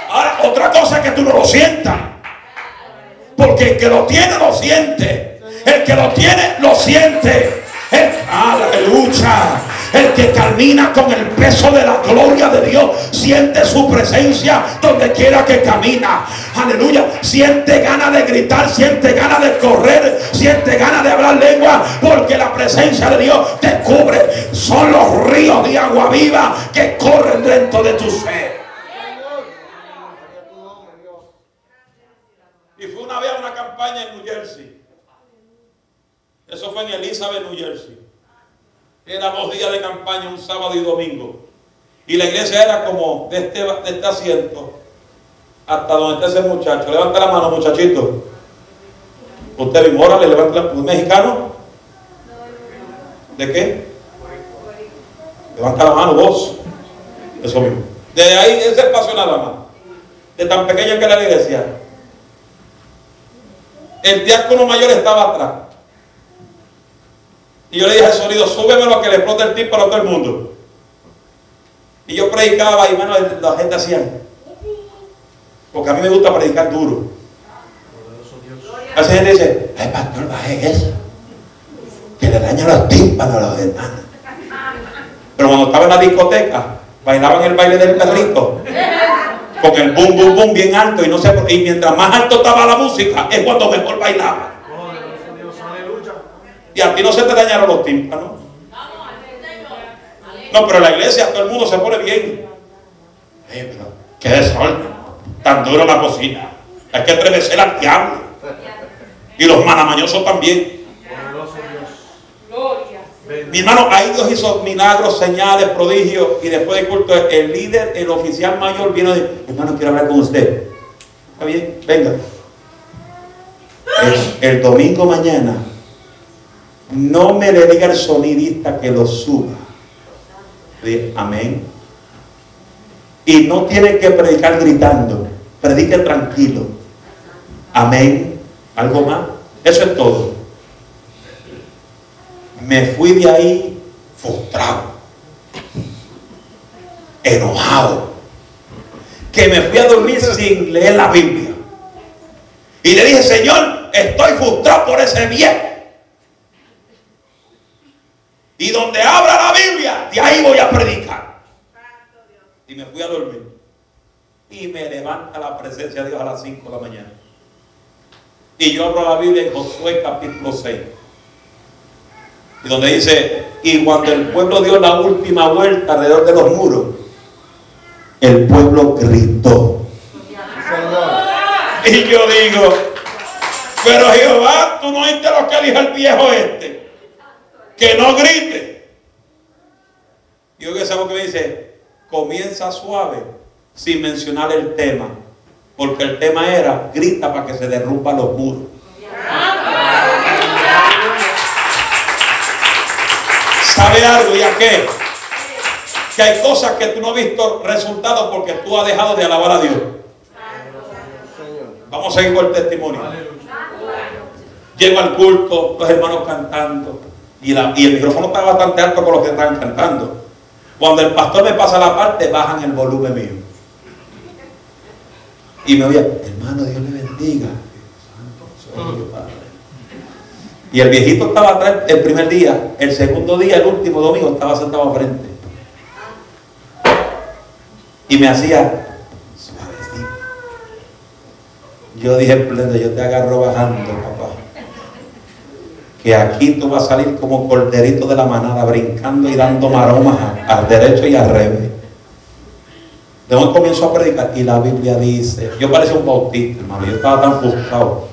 Ahora, otra cosa es que tú no lo sientas. Porque el que lo tiene, lo siente. El que lo tiene, lo siente. El, aleluya. El que camina con el peso de la gloria de Dios siente su presencia donde quiera que camina. Aleluya. Siente ganas de gritar, siente ganas de correr, siente ganas de hablar lengua porque la presencia de Dios te cubre. Son los ríos de agua viva que corren dentro de tu ser. Y fue una vez a una campaña en New Jersey. Eso fue en Elizabeth, New Jersey. Era dos días de campaña, un sábado y domingo. Y la iglesia era como de este, de este asiento hasta donde está ese muchacho. Levanta la mano, muchachito. Usted mismo, órale, levanta la ¿Un mexicano? ¿De qué? Levanta la mano, vos. Eso mismo. Desde ahí, ese espacio nada más. De tan pequeña que era la iglesia. El diácono mayor estaba atrás. Y yo le dije al sonido, súbemelo a que le explote el tip para todo el mundo. Y yo predicaba y bueno, la gente hacía. Porque a mí me gusta predicar duro. Esa gente dice, ay pastor, baje eso. Que le daña los tímpanos a los hermanos. Pero cuando estaba en la discoteca, bailaban el baile del perrito. Con el boom, boom, boom bien alto. Y, no por- y mientras más alto estaba la música, es cuando mejor bailaba. Y a ti no se te dañaron los tímpanos. No, pero la iglesia todo el mundo se pone bien. Eh, pero, qué desorden. Tan duro la cocina. Hay que estremecer al diablo. Y los manamañosos también. Mi hermano, ahí Dios hizo milagros, señales, prodigios. Y después del culto, el líder, el oficial mayor, vino y dijo, hermano, quiero hablar con usted. Está bien, venga. El domingo mañana, no me le diga al sonidista que lo suba. Amén. Y no tiene que predicar gritando. Predique tranquilo. Amén. ¿Algo más? Eso es todo. Me fui de ahí frustrado, enojado, que me fui a dormir sin leer la Biblia. Y le dije, Señor, estoy frustrado por ese viejo. Y donde abra la Biblia, de ahí voy a predicar. Y me fui a dormir. Y me levanta la presencia de Dios a las 5 de la mañana. Y yo abro la Biblia en Josué capítulo 6. Y donde dice, y cuando el pueblo dio la última vuelta alrededor de los muros, el pueblo gritó. Y yo digo, pero Jehová, tú no oíste lo que dijo el viejo este. Que no grite. Y que sabes que me dice, comienza suave, sin mencionar el tema. Porque el tema era, grita para que se derrumban los muros. ¿Sabe algo? ¿Y a qué? Que hay cosas que tú no has visto resultados porque tú has dejado de alabar a Dios. Vamos a seguir con el testimonio. Llego al culto, los hermanos cantando. Y, la- y el micrófono está bastante alto con los que están cantando. Cuando el pastor me pasa la parte, bajan el volumen mío. Y me oye, hermano, Dios le bendiga. Santo soy yo, Padre. Y el viejito estaba atrás el primer día, el segundo día, el último domingo, estaba sentado frente. Y me hacía suavecito. Yo dije, pleno, yo te agarro bajando, papá. Que aquí tú vas a salir como corderito de la manada, brincando y dando maromas al derecho y al revés. De momento comienzo a predicar y la Biblia dice, yo parecía un bautista, hermano, yo estaba tan frustrado.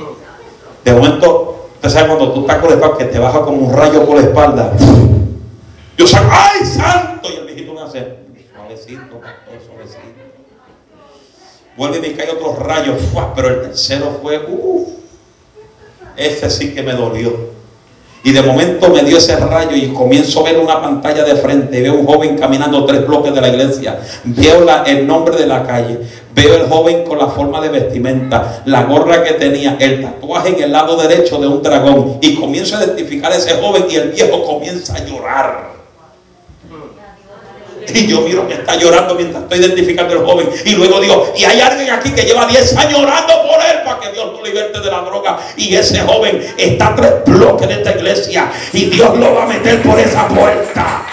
De momento, usted sabe cuando tú estás conectado que te baja como un rayo por la espalda. Yo salgo, ¡ay, santo! Y el viejito me hace, suavecito, pastor, suavecito. Vuelve y me cae otro rayo, ¡fua! pero el tercero fue, uff, ese sí que me dolió. Y de momento me dio ese rayo y comienzo a ver una pantalla de frente. Veo un joven caminando tres bloques de la iglesia. Veo el nombre de la calle. Veo el joven con la forma de vestimenta, la gorra que tenía, el tatuaje en el lado derecho de un dragón. Y comienzo a identificar a ese joven y el viejo comienza a llorar. Y yo miro que está llorando mientras estoy identificando al joven. Y luego digo, y hay alguien aquí que lleva 10 años orando por él para que Dios lo liberte de la droga. Y ese joven está a tres bloques de esta iglesia. Y Dios lo va a meter por esa puerta.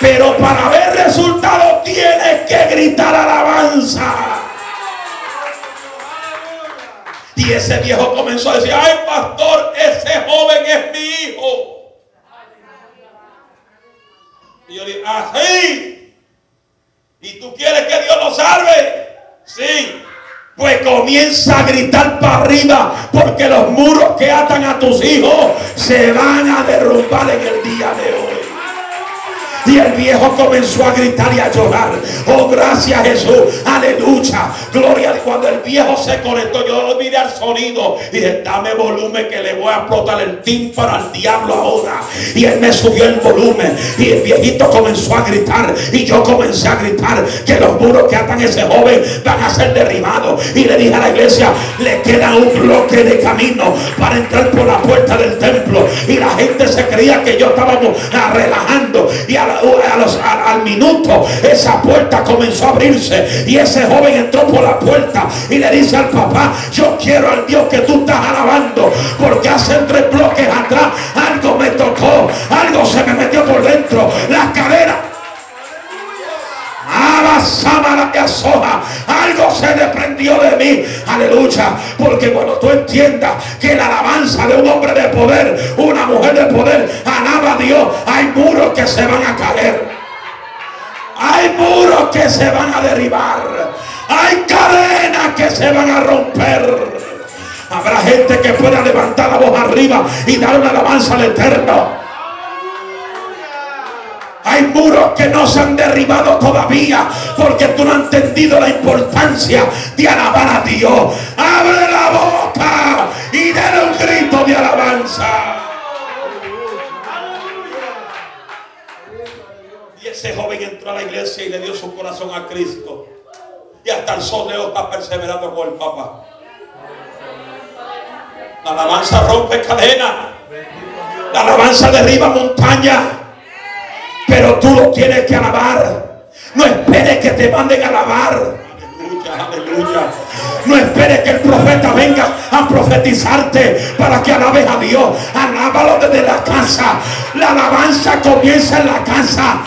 Pero para ver resultados tienes que gritar alabanza. Y ese viejo comenzó a decir, ay pastor, ese joven es mi hijo. Y yo digo, así. ¿Y tú quieres que Dios lo salve? Sí. Pues comienza a gritar para arriba, porque los muros que atan a tus hijos se van a derrumbar en el día de. Y el viejo comenzó a gritar y a llorar. Oh, gracias Jesús. Aleluya. Gloria. Cuando el viejo se conectó, yo miré al sonido y dije, dame volumen que le voy a explotar el tímpano al diablo ahora. Y él me subió el volumen. Y el viejito comenzó a gritar. Y yo comencé a gritar que los muros que atan a ese joven van a ser derribados. Y le dije a la iglesia, le queda un bloque de camino para entrar por la puerta del templo. Y la gente se creía que yo estábamos ah, relajando. Y a la al minuto esa puerta comenzó a abrirse y ese joven entró por la puerta y le dice al papá, yo quiero al Dios que tú estás alabando, porque hace tres bloques atrás algo me tocó, algo se me metió por dentro, la cadera algo se desprendió de mí. Aleluya. Porque cuando tú entiendas que la alabanza de un hombre de poder, una mujer de poder, alaba a Dios, hay muros que se van a caer. Hay muros que se van a derribar. Hay cadenas que se van a romper. Habrá gente que pueda levantar la voz arriba y dar una alabanza al Eterno. Hay muros que no se han derribado todavía porque tú no has entendido la importancia de alabar a Dios. Abre la boca y dale un grito de alabanza. Y ese joven entró a la iglesia y le dio su corazón a Cristo. Y hasta el sol Leo está perseverando con el Papa. La alabanza rompe cadena. La alabanza derriba montaña. Pero tú lo tienes que alabar. No esperes que te manden a alabar. Aleluya. No esperes que el profeta venga a profetizarte para que alabes a Dios. Alábalo desde la casa. La alabanza comienza en la casa.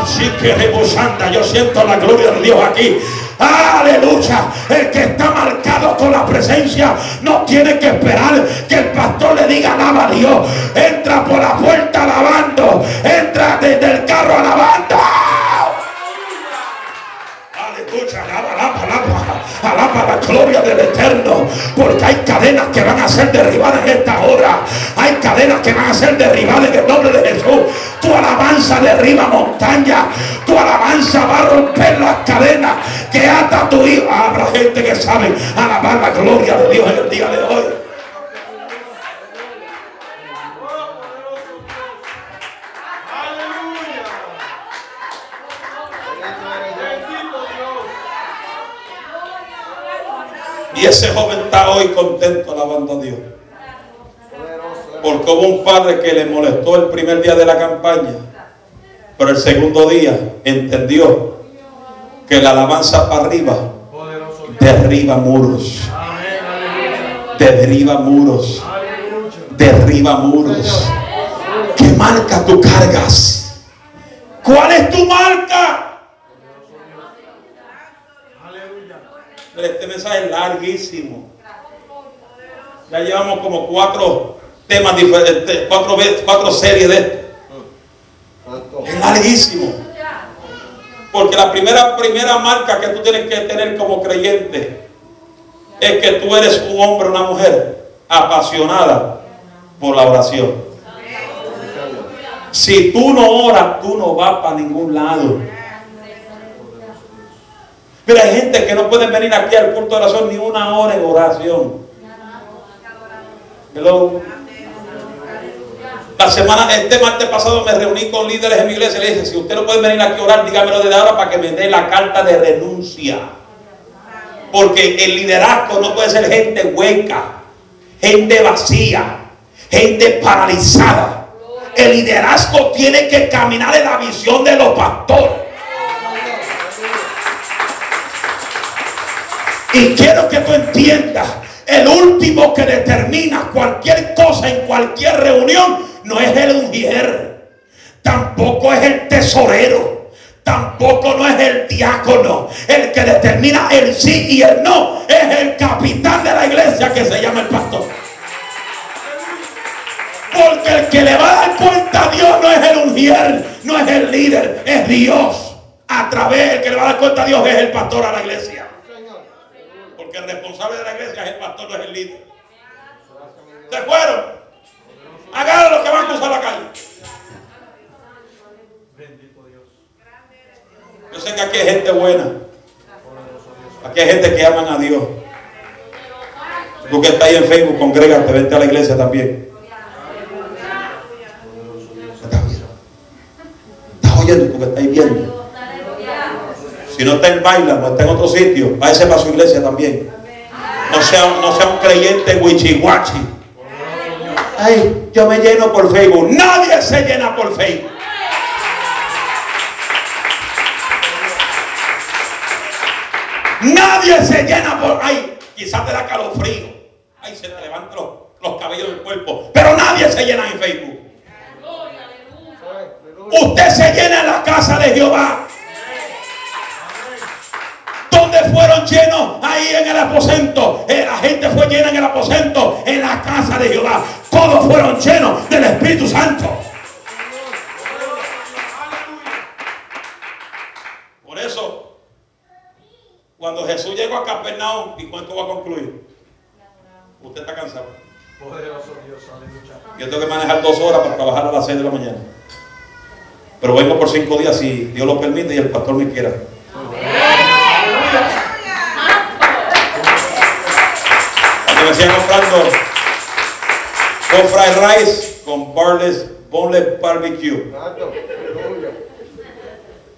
Así que rebosanda. Yo siento la gloria de Dios aquí. Aleluya. El que está marcado con la presencia no tiene que esperar que el pastor le diga alaba a Dios. Entra por la puerta alabando. Entra desde el carro alabando. Alaba. La gloria del Eterno. Porque hay cadenas que van a ser derribadas en esta hora. Hay cadenas que van a ser derribadas en el nombre de Jesús. Tu alabanza derriba montaña. Tu alabanza va a romper las cadenas que ata tu hijo. Habrá gente que sabe alabar la gloria de Dios en el día de hoy. Y ese joven está hoy contento alabando a Dios. Porque hubo un padre que le molestó el primer día de la campaña. Pero el segundo día entendió que la alabanza para arriba derriba muros. Derriba muros. Derriba muros. ¿Qué marca tú cargas? ¿Cuál es tu marca? Este mensaje es larguísimo. Ya llevamos como cuatro temas diferentes, cuatro, cuatro series de esto. Es larguísimo. Porque la primera, primera marca que tú tienes que tener como creyente es que tú eres un hombre, una mujer apasionada por la oración. Si tú no oras, tú no vas para ningún lado. Pero hay gente que no puede venir aquí al culto de oración ni una hora en oración. Hello. La semana, este martes pasado me reuní con líderes en mi iglesia y le dije, si usted no puede venir aquí a orar, dígamelo desde ahora para que me dé la carta de renuncia. Porque el liderazgo no puede ser gente hueca, gente vacía, gente paralizada. El liderazgo tiene que caminar en la visión de los pastores. Y quiero que tú entiendas, el último que determina cualquier cosa en cualquier reunión no es el ungier, tampoco es el tesorero, tampoco no es el diácono. El que determina el sí y el no es el capitán de la iglesia que se llama el pastor. Porque el que le va a dar cuenta a Dios no es el ungier, no es el líder, es Dios. A través del que le va a dar cuenta a Dios es el pastor a la iglesia el responsable de la iglesia es el pastor, no es el líder. Se fueron. Agarren los que van a cruzar la calle. Yo sé que aquí hay gente buena. Aquí hay gente que aman a Dios. Tú que estás ahí en Facebook, congrégate, vente a la iglesia también. ¿Estás oyendo? Porque estáis viendo. Si no está en Maryland o está en otro sitio, váyase para su iglesia también. No sea, no sea un creyente wichihuachi. Ay, yo me lleno por Facebook. Nadie se llena por Facebook. Nadie se llena por. Ay, quizás te da calofrío. Ay, se te levantan los, los, cabellos del cuerpo. Pero nadie se llena en Facebook. Usted se llena en la casa de Jehová. Donde fueron llenos ahí en el aposento. Eh, la gente fue llena en el aposento, en la casa de Jehová. Todos fueron llenos del Espíritu Santo. Por eso, cuando Jesús llegó a Capernaum, ¿y cuánto va a concluir? Usted está cansado. Poderoso Dios, aleluya. Yo tengo que manejar dos horas para trabajar a las seis de la mañana. Pero vengo por cinco días si Dios lo permite y el pastor me quiera. Me sigan comprando con fried rice con barless, boneless barbecue.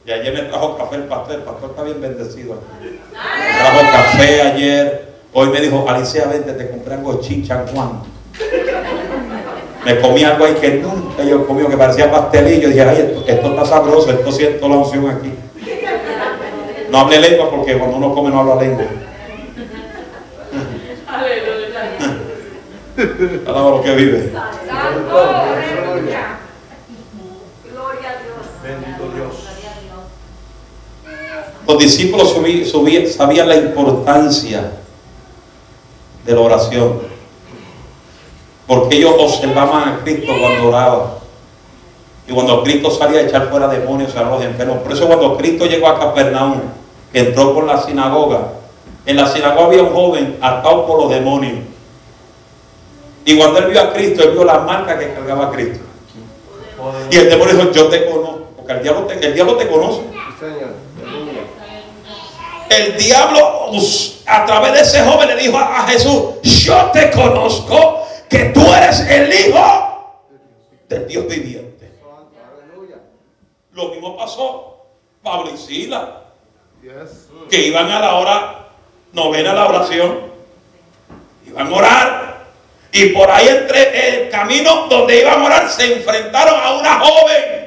Y ayer me trajo café el pastor. El pastor está bien bendecido aquí. Me trajo café ayer. Hoy me dijo, Alicia, vente, te compré algo chinchan Juan. Me comí algo ahí que nunca yo comido, que parecía pastelillo. Dije, ay, esto, esto está sabroso, esto siento la unción aquí. No hable lengua porque cuando uno come no habla lengua. Alaba lo que vive. Bendito Dios. Los discípulos subí- subí- sabían la importancia de la oración. Porque ellos observaban a Cristo cuando oraba. Y cuando Cristo salía a echar fuera demonios a los enfermos. Por eso cuando Cristo llegó a Capernaum, que entró por la sinagoga, en la sinagoga había un joven atado por los demonios. Y cuando él vio a Cristo, él vio la marca que cargaba Cristo. Y el demonio dijo, yo te conozco. Porque el diablo te, el diablo te conoce. El diablo a través de ese joven le dijo a, a Jesús, yo te conozco que tú eres el hijo del Dios viviente. Lo mismo pasó Pablo y Sila, que iban a la hora novena la oración, iban a orar. Y por ahí entre el camino donde iban a orar se enfrentaron a una joven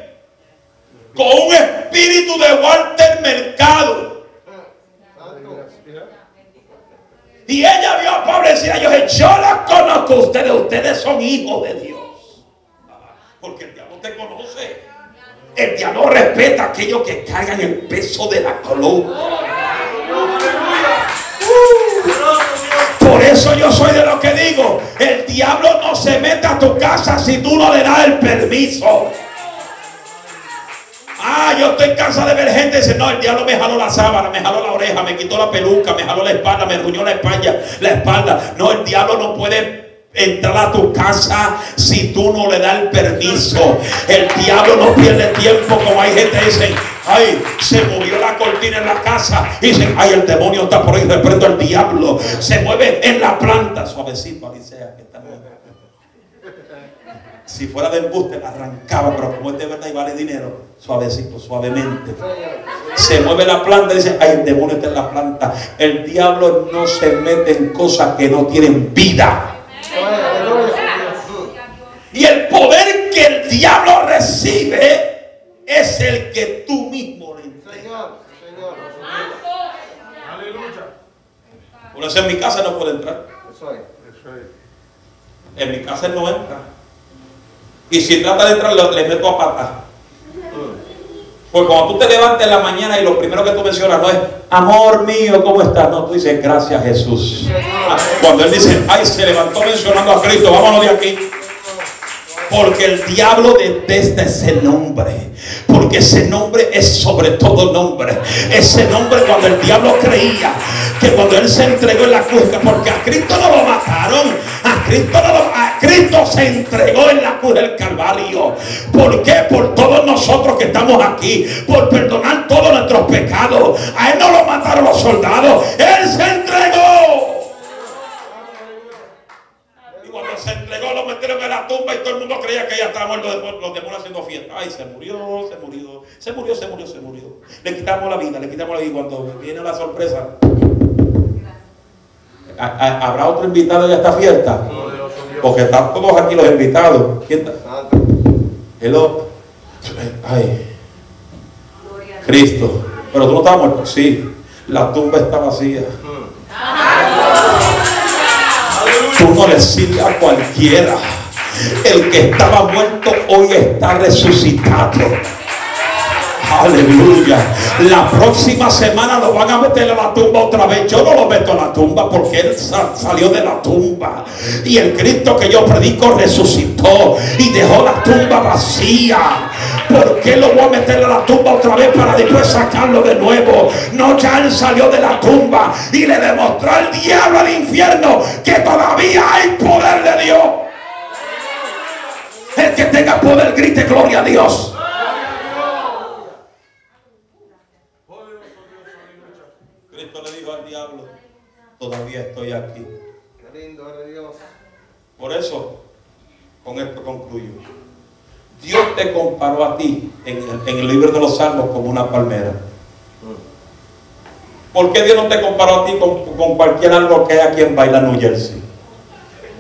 con un espíritu de Walter Mercado. Y ella vio a Pablo y decía, yo, yo la conozco a ustedes, ustedes son hijos de Dios. Porque el diablo te conoce. El diablo respeta a aquellos que cargan el peso de la columna. Por eso yo soy de lo que digo, el diablo no se mete a tu casa si tú no le das el permiso. Ah, yo estoy cansado de ver gente dice, no, el diablo me jaló la sábana, me jaló la oreja, me quitó la peluca, me jaló la espalda, me ruñó la espalda, la espalda. No, el diablo no puede entrar a tu casa si tú no le das el permiso. El diablo no pierde tiempo como hay gente que dice, ay, se movió la cortina en la casa y dicen, ay, el demonio está por ahí, reprendo al diablo. Se mueve en la planta, suavecito, Alicia, que está. Si fuera de embuste, la arrancaba, pero como es de verdad y vale dinero, suavecito, suavemente. Se mueve la planta y dice, ay, el demonio está en la planta. El diablo no se mete en cosas que no tienen vida. Y el poder que el diablo recibe es el que tú mismo le entregas. Señor. Señor. Aleluya. Por eso en mi casa no puede entrar. Eso es. En mi casa él no entra. Y si trata de entrar, le meto a patas. Porque cuando tú te levantas en la mañana y lo primero que tú mencionas no es, amor mío, ¿cómo estás? No, tú dices, gracias Jesús. Ah, Cuando él dice, ay, se levantó mencionando a Cristo, vámonos de aquí. Porque el diablo detesta ese nombre. Porque ese nombre es sobre todo nombre. Ese nombre cuando el diablo creía que cuando él se entregó en la cruz, que porque a Cristo no lo mataron, Cristo, se entregó en la cruz del Calvario. ¿Por qué? Por todos nosotros que estamos aquí, por perdonar todos nuestros pecados. A él no lo mataron los soldados, él se entregó. Y cuando se entregó, lo metieron en la tumba y todo el mundo creía que ya estaba muerto, los demonios haciendo fiesta. Ay, se murió, se murió, se murió, se murió, se murió. Le quitamos la vida, le quitamos la vida. Y cuando viene la sorpresa, ¿ha- ha- ¿habrá otro invitado en esta fiesta? Porque están todos aquí los invitados. ¿Quién está? Hello. Ay, Cristo. Pero tú no estabas muerto. Sí. La tumba está vacía. Tú no le sirves a cualquiera. El que estaba muerto hoy está resucitado. Aleluya. La próxima semana lo van a meter a la tumba otra vez. Yo no lo meto a la tumba porque él sa- salió de la tumba. Y el Cristo que yo predico resucitó y dejó la tumba vacía. ¿Por qué lo voy a meter a la tumba otra vez para después sacarlo de nuevo? No, ya él salió de la tumba y le demostró al diablo al infierno que todavía hay poder de Dios. El que tenga poder grite gloria a Dios. Cristo le dijo al diablo, todavía estoy aquí. Qué lindo eres Dios. Por eso, con esto concluyo. Dios te comparó a ti en el, en el libro de los Salmos como una palmera. ¿Por qué Dios no te comparó a ti con, con cualquier árbol que hay aquí en Baila, New Jersey?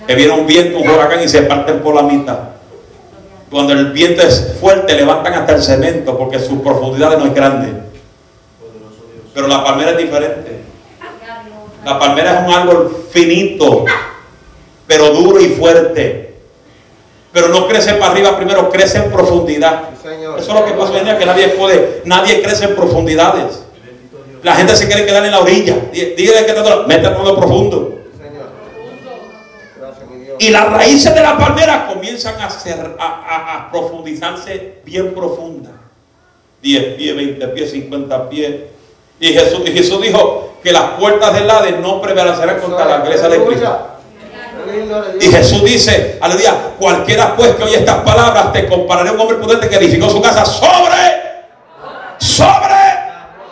Que viene un viento, un huracán y se parten por la mitad. Cuando el viento es fuerte, levantan hasta el cemento porque su profundidad no es grande. Pero la palmera es diferente. La palmera es un árbol finito, pero duro y fuerte. Pero no crece para arriba primero, crece en profundidad. Sí, Señor. Eso es lo que pasa hoy en día, que nadie puede, nadie crece en profundidades. La gente se quiere quedar en la orilla. Dí- Dígale que te mete todo profundo. Sí, Señor. Gracias, mi Dios. Y las raíces de la palmera comienzan a, ser, a, a- a profundizarse bien profunda. 10 pies, 20 pies, 50 pies. Y Jesús, y Jesús dijo que las puertas del Hades no prevalecerán contra la iglesia de Cristo. Y. Jesús dice, aleluya, cualquiera pues que oye estas palabras, te compararé a un hombre prudente que edificó su casa sobre, sobre,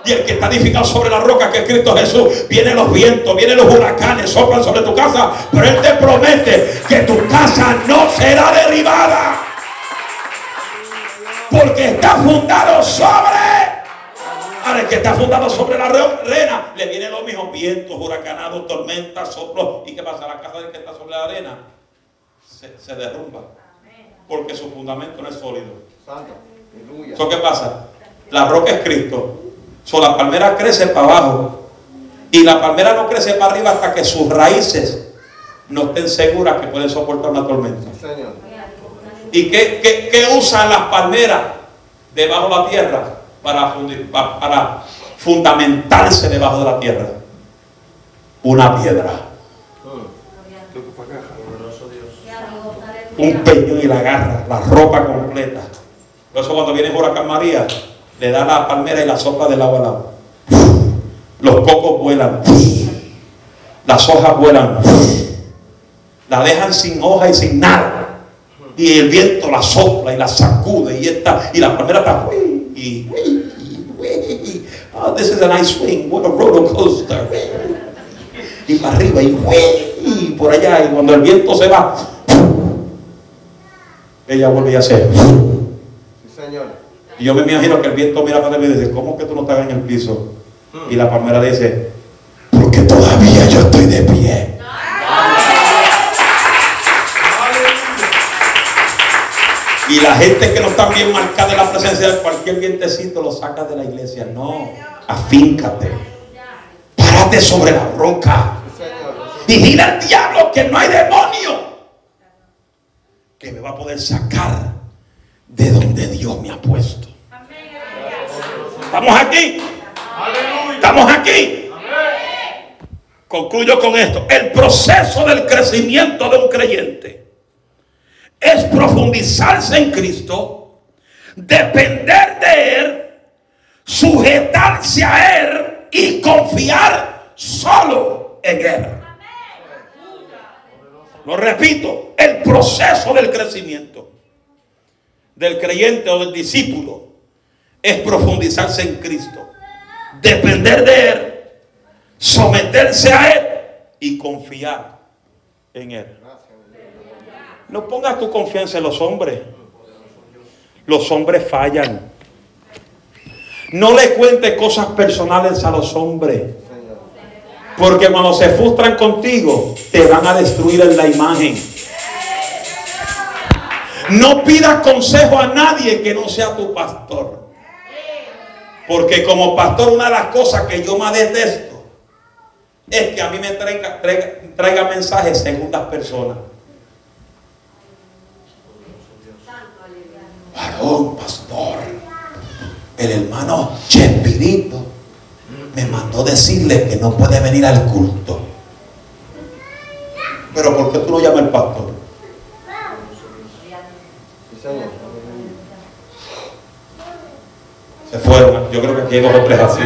y el que está edificado sobre la roca que es Cristo Jesús, vienen los vientos, vienen los huracanes, soplan sobre tu casa, pero Él te promete que tu casa no será derribada, porque está fundado sobre. Ahora, el que está fundado sobre la arena, le vienen los mismos vientos, huracanados, tormentas, soplos. ¿Y qué pasa? La casa del que está sobre la arena se, se derrumba. Porque su fundamento no es sólido. ¿Eso qué pasa? La roca es Cristo. So, la palmera crece para abajo. Y la palmera no crece para arriba hasta que sus raíces no estén seguras que pueden soportar una tormenta. ¿Y qué, qué- qué usan las palmeras debajo de la tierra para, para fundamentarse debajo de la tierra? Una piedra, un peñón y la garra, la ropa completa. Por eso cuando viene huracán María, le da la palmera y la sopla del agua al lado. Los cocos vuelan, las hojas vuelan, la dejan sin hoja y sin nada. Y el viento la sopla y la sacude y esta y la palmera está "Uy, y, uy, y, uy". Oh, this is a nice swing, what a roller coaster. Y para arriba y, y por allá y cuando el viento se va, ella vuelve a hacer. Sí, Señor. Y yo me imagino que el viento mira para mí y dice, ¿cómo que tú no estás en el piso? Y la palmera dice, porque todavía yo estoy de pie. Y la gente que no está bien marcada en la presencia de cualquier vientecito lo saca de la iglesia. No, afíncate. Párate sobre la roca. Y dile al diablo que no hay demonio que me va a poder sacar de donde Dios me ha puesto. ¿Estamos aquí? ¿Estamos aquí? Concluyo con esto. El proceso del crecimiento de un creyente es profundizarse en Cristo, depender de Él, sujetarse a Él y confiar solo en Él. Lo repito, el proceso del crecimiento del creyente o del discípulo es profundizarse en Cristo, depender de Él, someterse a Él y confiar en Él. No pongas tu confianza en los hombres. Los hombres fallan. No le cuentes cosas personales a los hombres. Porque cuando se frustran contigo, te van a destruir en la imagen. No pidas consejo a nadie que no sea tu pastor. Porque como pastor una de las cosas que yo más detesto es que a mí me traiga, traiga, traiga mensajes personas. Varón, pastor, el hermano Chespirito me mandó decirle que no puede venir al culto. Pero ¿por qué tú lo llamas el pastor? Se fueron. Yo creo que aquí hay dos o tres así.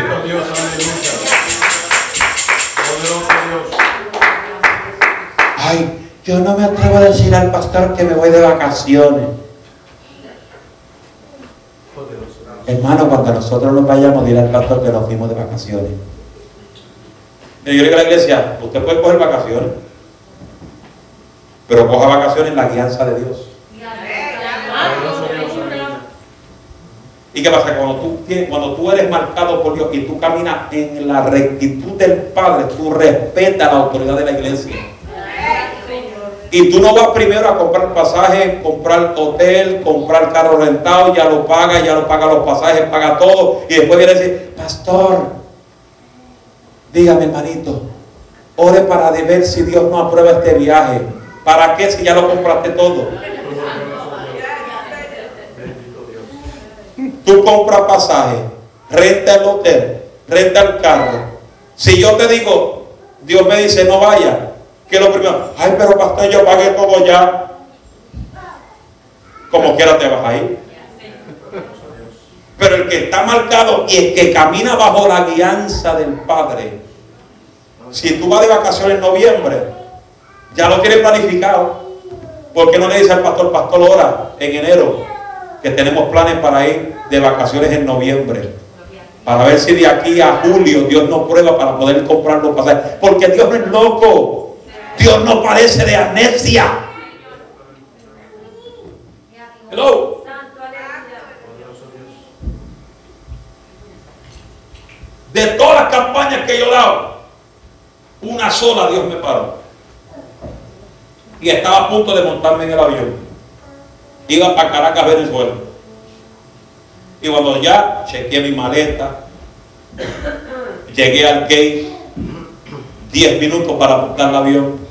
Ay, yo no me atrevo a decir al pastor que me voy de vacaciones. Poderoso Dios. Hermano, cuando nosotros nos vayamos, dirá al pastor que nos fuimos de vacaciones. Yo le digo a la iglesia, usted puede coger vacaciones, pero coja vacaciones en la guianza de Dios. ¿Y qué pasa? Cuando tú, cuando tú eres marcado por Dios y tú caminas en la rectitud del Padre, tú respetas la autoridad de la iglesia. Y tú no vas primero a comprar pasajes, comprar hotel, comprar carro rentado, ya lo paga, ya lo paga los pasajes, paga todo. Y después viene a decir, pastor, dígame hermanito, ore para ver si Dios no aprueba este viaje. ¿Para qué si ya lo compraste todo? Tú compras pasaje, renta el hotel, renta el carro. Si yo te digo, Dios me dice no vaya, lo primero, ay, pero pastor, yo pagué todo ya. Como quiera te vas a ir. Pero el que está marcado y el que camina bajo la guianza del Padre, si tú vas de vacaciones en noviembre, ya lo tienes planificado. ¿Por qué no le dice al pastor, pastor, ora en enero, que tenemos planes para ir de vacaciones en noviembre? Para ver si de aquí a julio Dios nos prueba para poder comprar los pasajes. Porque Dios no es loco. Dios no parece de amnesia. Hello. De todas las campañas que yo dado, una sola Dios me paró. Y estaba a punto de montarme en el avión. Iba para Caracas, Venezuela. Y cuando ya chequeé mi maleta, llegué al gate, 10 minutos para montar el avión,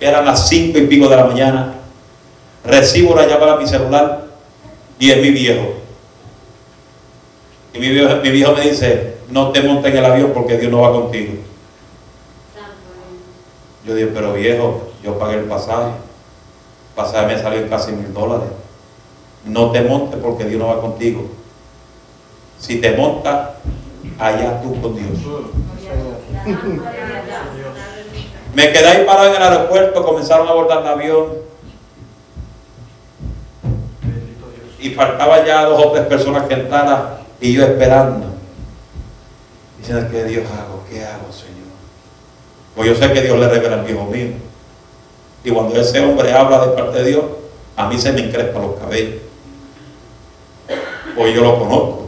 eran las 5 y pico de la mañana, recibo la llamada a mi celular y es mi viejo. Y mi viejo, me dice, no te montes en el avión porque Dios no va contigo. Yo dije, pero viejo, yo pagué el pasaje. El pasaje me salió casi mil dólares. No te montes porque Dios no va contigo. Si te montas, allá tú con Dios. Me quedé ahí parado en el aeropuerto, comenzaron a abordar el avión y faltaba ya dos o tres personas que entraran y yo esperando. Diciendo, ¿qué Dios hago? ¿Qué hago, Señor? Pues yo sé que Dios le revela al viejo mío. Y cuando ese hombre habla de parte de Dios, a mí se me encrespan los cabellos. Pues yo lo conozco.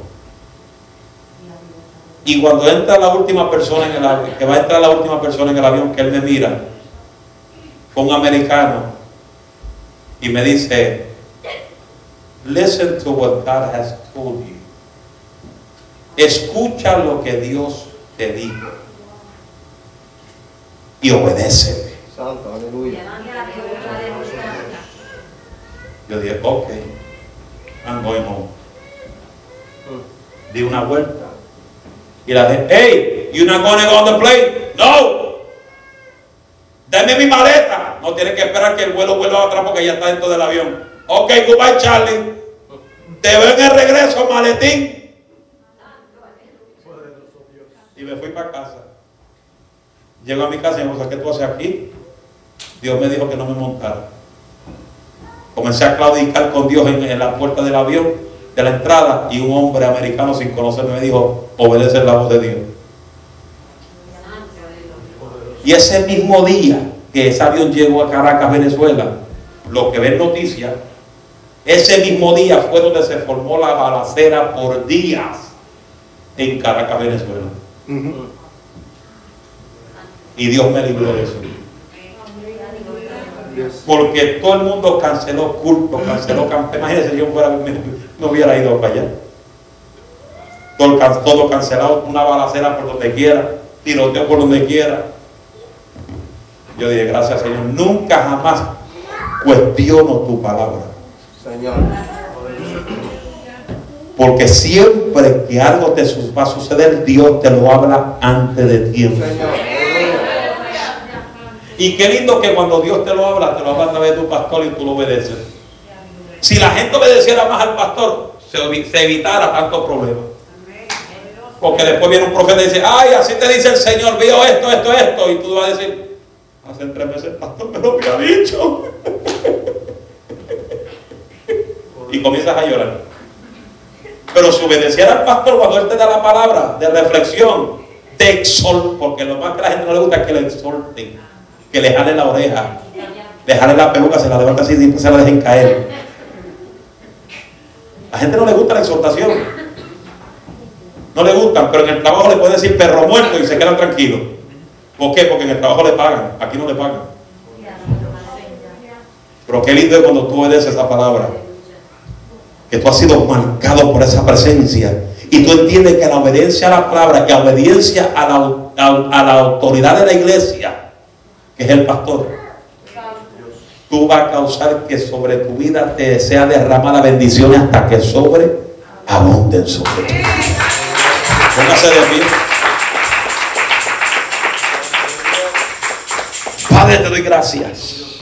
Y cuando entra la última persona en el avión, que va a entrar la última persona en el avión, que él me mira, fue un americano, y me dice, listen to what God has told you. Escucha lo que Dios te dijo y obedécele. Santo, aleluya. Yo dije, ok, I'm going home. Di una vuelta. Y la dije, hey, you're not gonna go on the plane? No. Dame mi maleta. No tienes que esperar que el vuelo vuelva atrás porque ya está dentro del avión. Ok, goodbye, Charlie. Te veo en el regreso, maletín. Y me fui para casa. Llego a mi casa y me dijo, ¿qué tú haces aquí? Dios me dijo que no me montara. Comencé a claudicar con Dios en la puerta del avión, de la entrada, y un hombre americano sin conocerme me dijo, obedece la voz de Dios. Y ese mismo día que ese avión llegó a Caracas, Venezuela, lo que ven noticias, ese mismo día fue donde se formó la balacera por días en Caracas, Venezuela. Y Dios me libró de eso. Porque todo el mundo canceló culto, canceló campaña. Imagínense, yo fuera, no hubiera ido para allá. todo, can- todo cancelado, una balacera por donde quiera, tiroteo por donde quiera. Yo dije, gracias Señor, nunca jamás cuestiono tu palabra. Señor. Porque siempre que algo te va a suceder, Dios te lo habla antes de tiempo. Y qué lindo que cuando Dios te lo habla, te lo habla a través de tu pastor y tú lo obedeces. Si la gente obedeciera más al pastor, se, se evitara tantos problemas. Porque después viene un profeta y dice, ay, así te dice el Señor, vio esto, esto, esto. Y tú vas a decir, hace tres meses el pastor me lo había dicho. y comienzas a llorar. Pero si obedeciera al pastor cuando él te da la palabra de reflexión, de exhort, porque lo más que a la gente no le gusta es que le exhorten, que le jale la oreja, le jale la peluca, se la levanta así y se la dejen caer. La gente no le gusta la exhortación. No le gustan, pero en el trabajo le pueden decir perro muerto y se quedan tranquilos. ¿Por qué? Porque en el trabajo le pagan, aquí no le pagan. Pero qué lindo es cuando tú obedeces esa palabra. Que tú has sido marcado por esa presencia. Y tú entiendes que la obediencia a la palabra, que la obediencia a la, a la autoridad de la iglesia, que es el pastor, tú vas a causar que sobre tu vida te sea derramada bendiciones hasta que sobre abunden sobre ti. Póngase de pie. Padre, te doy gracias.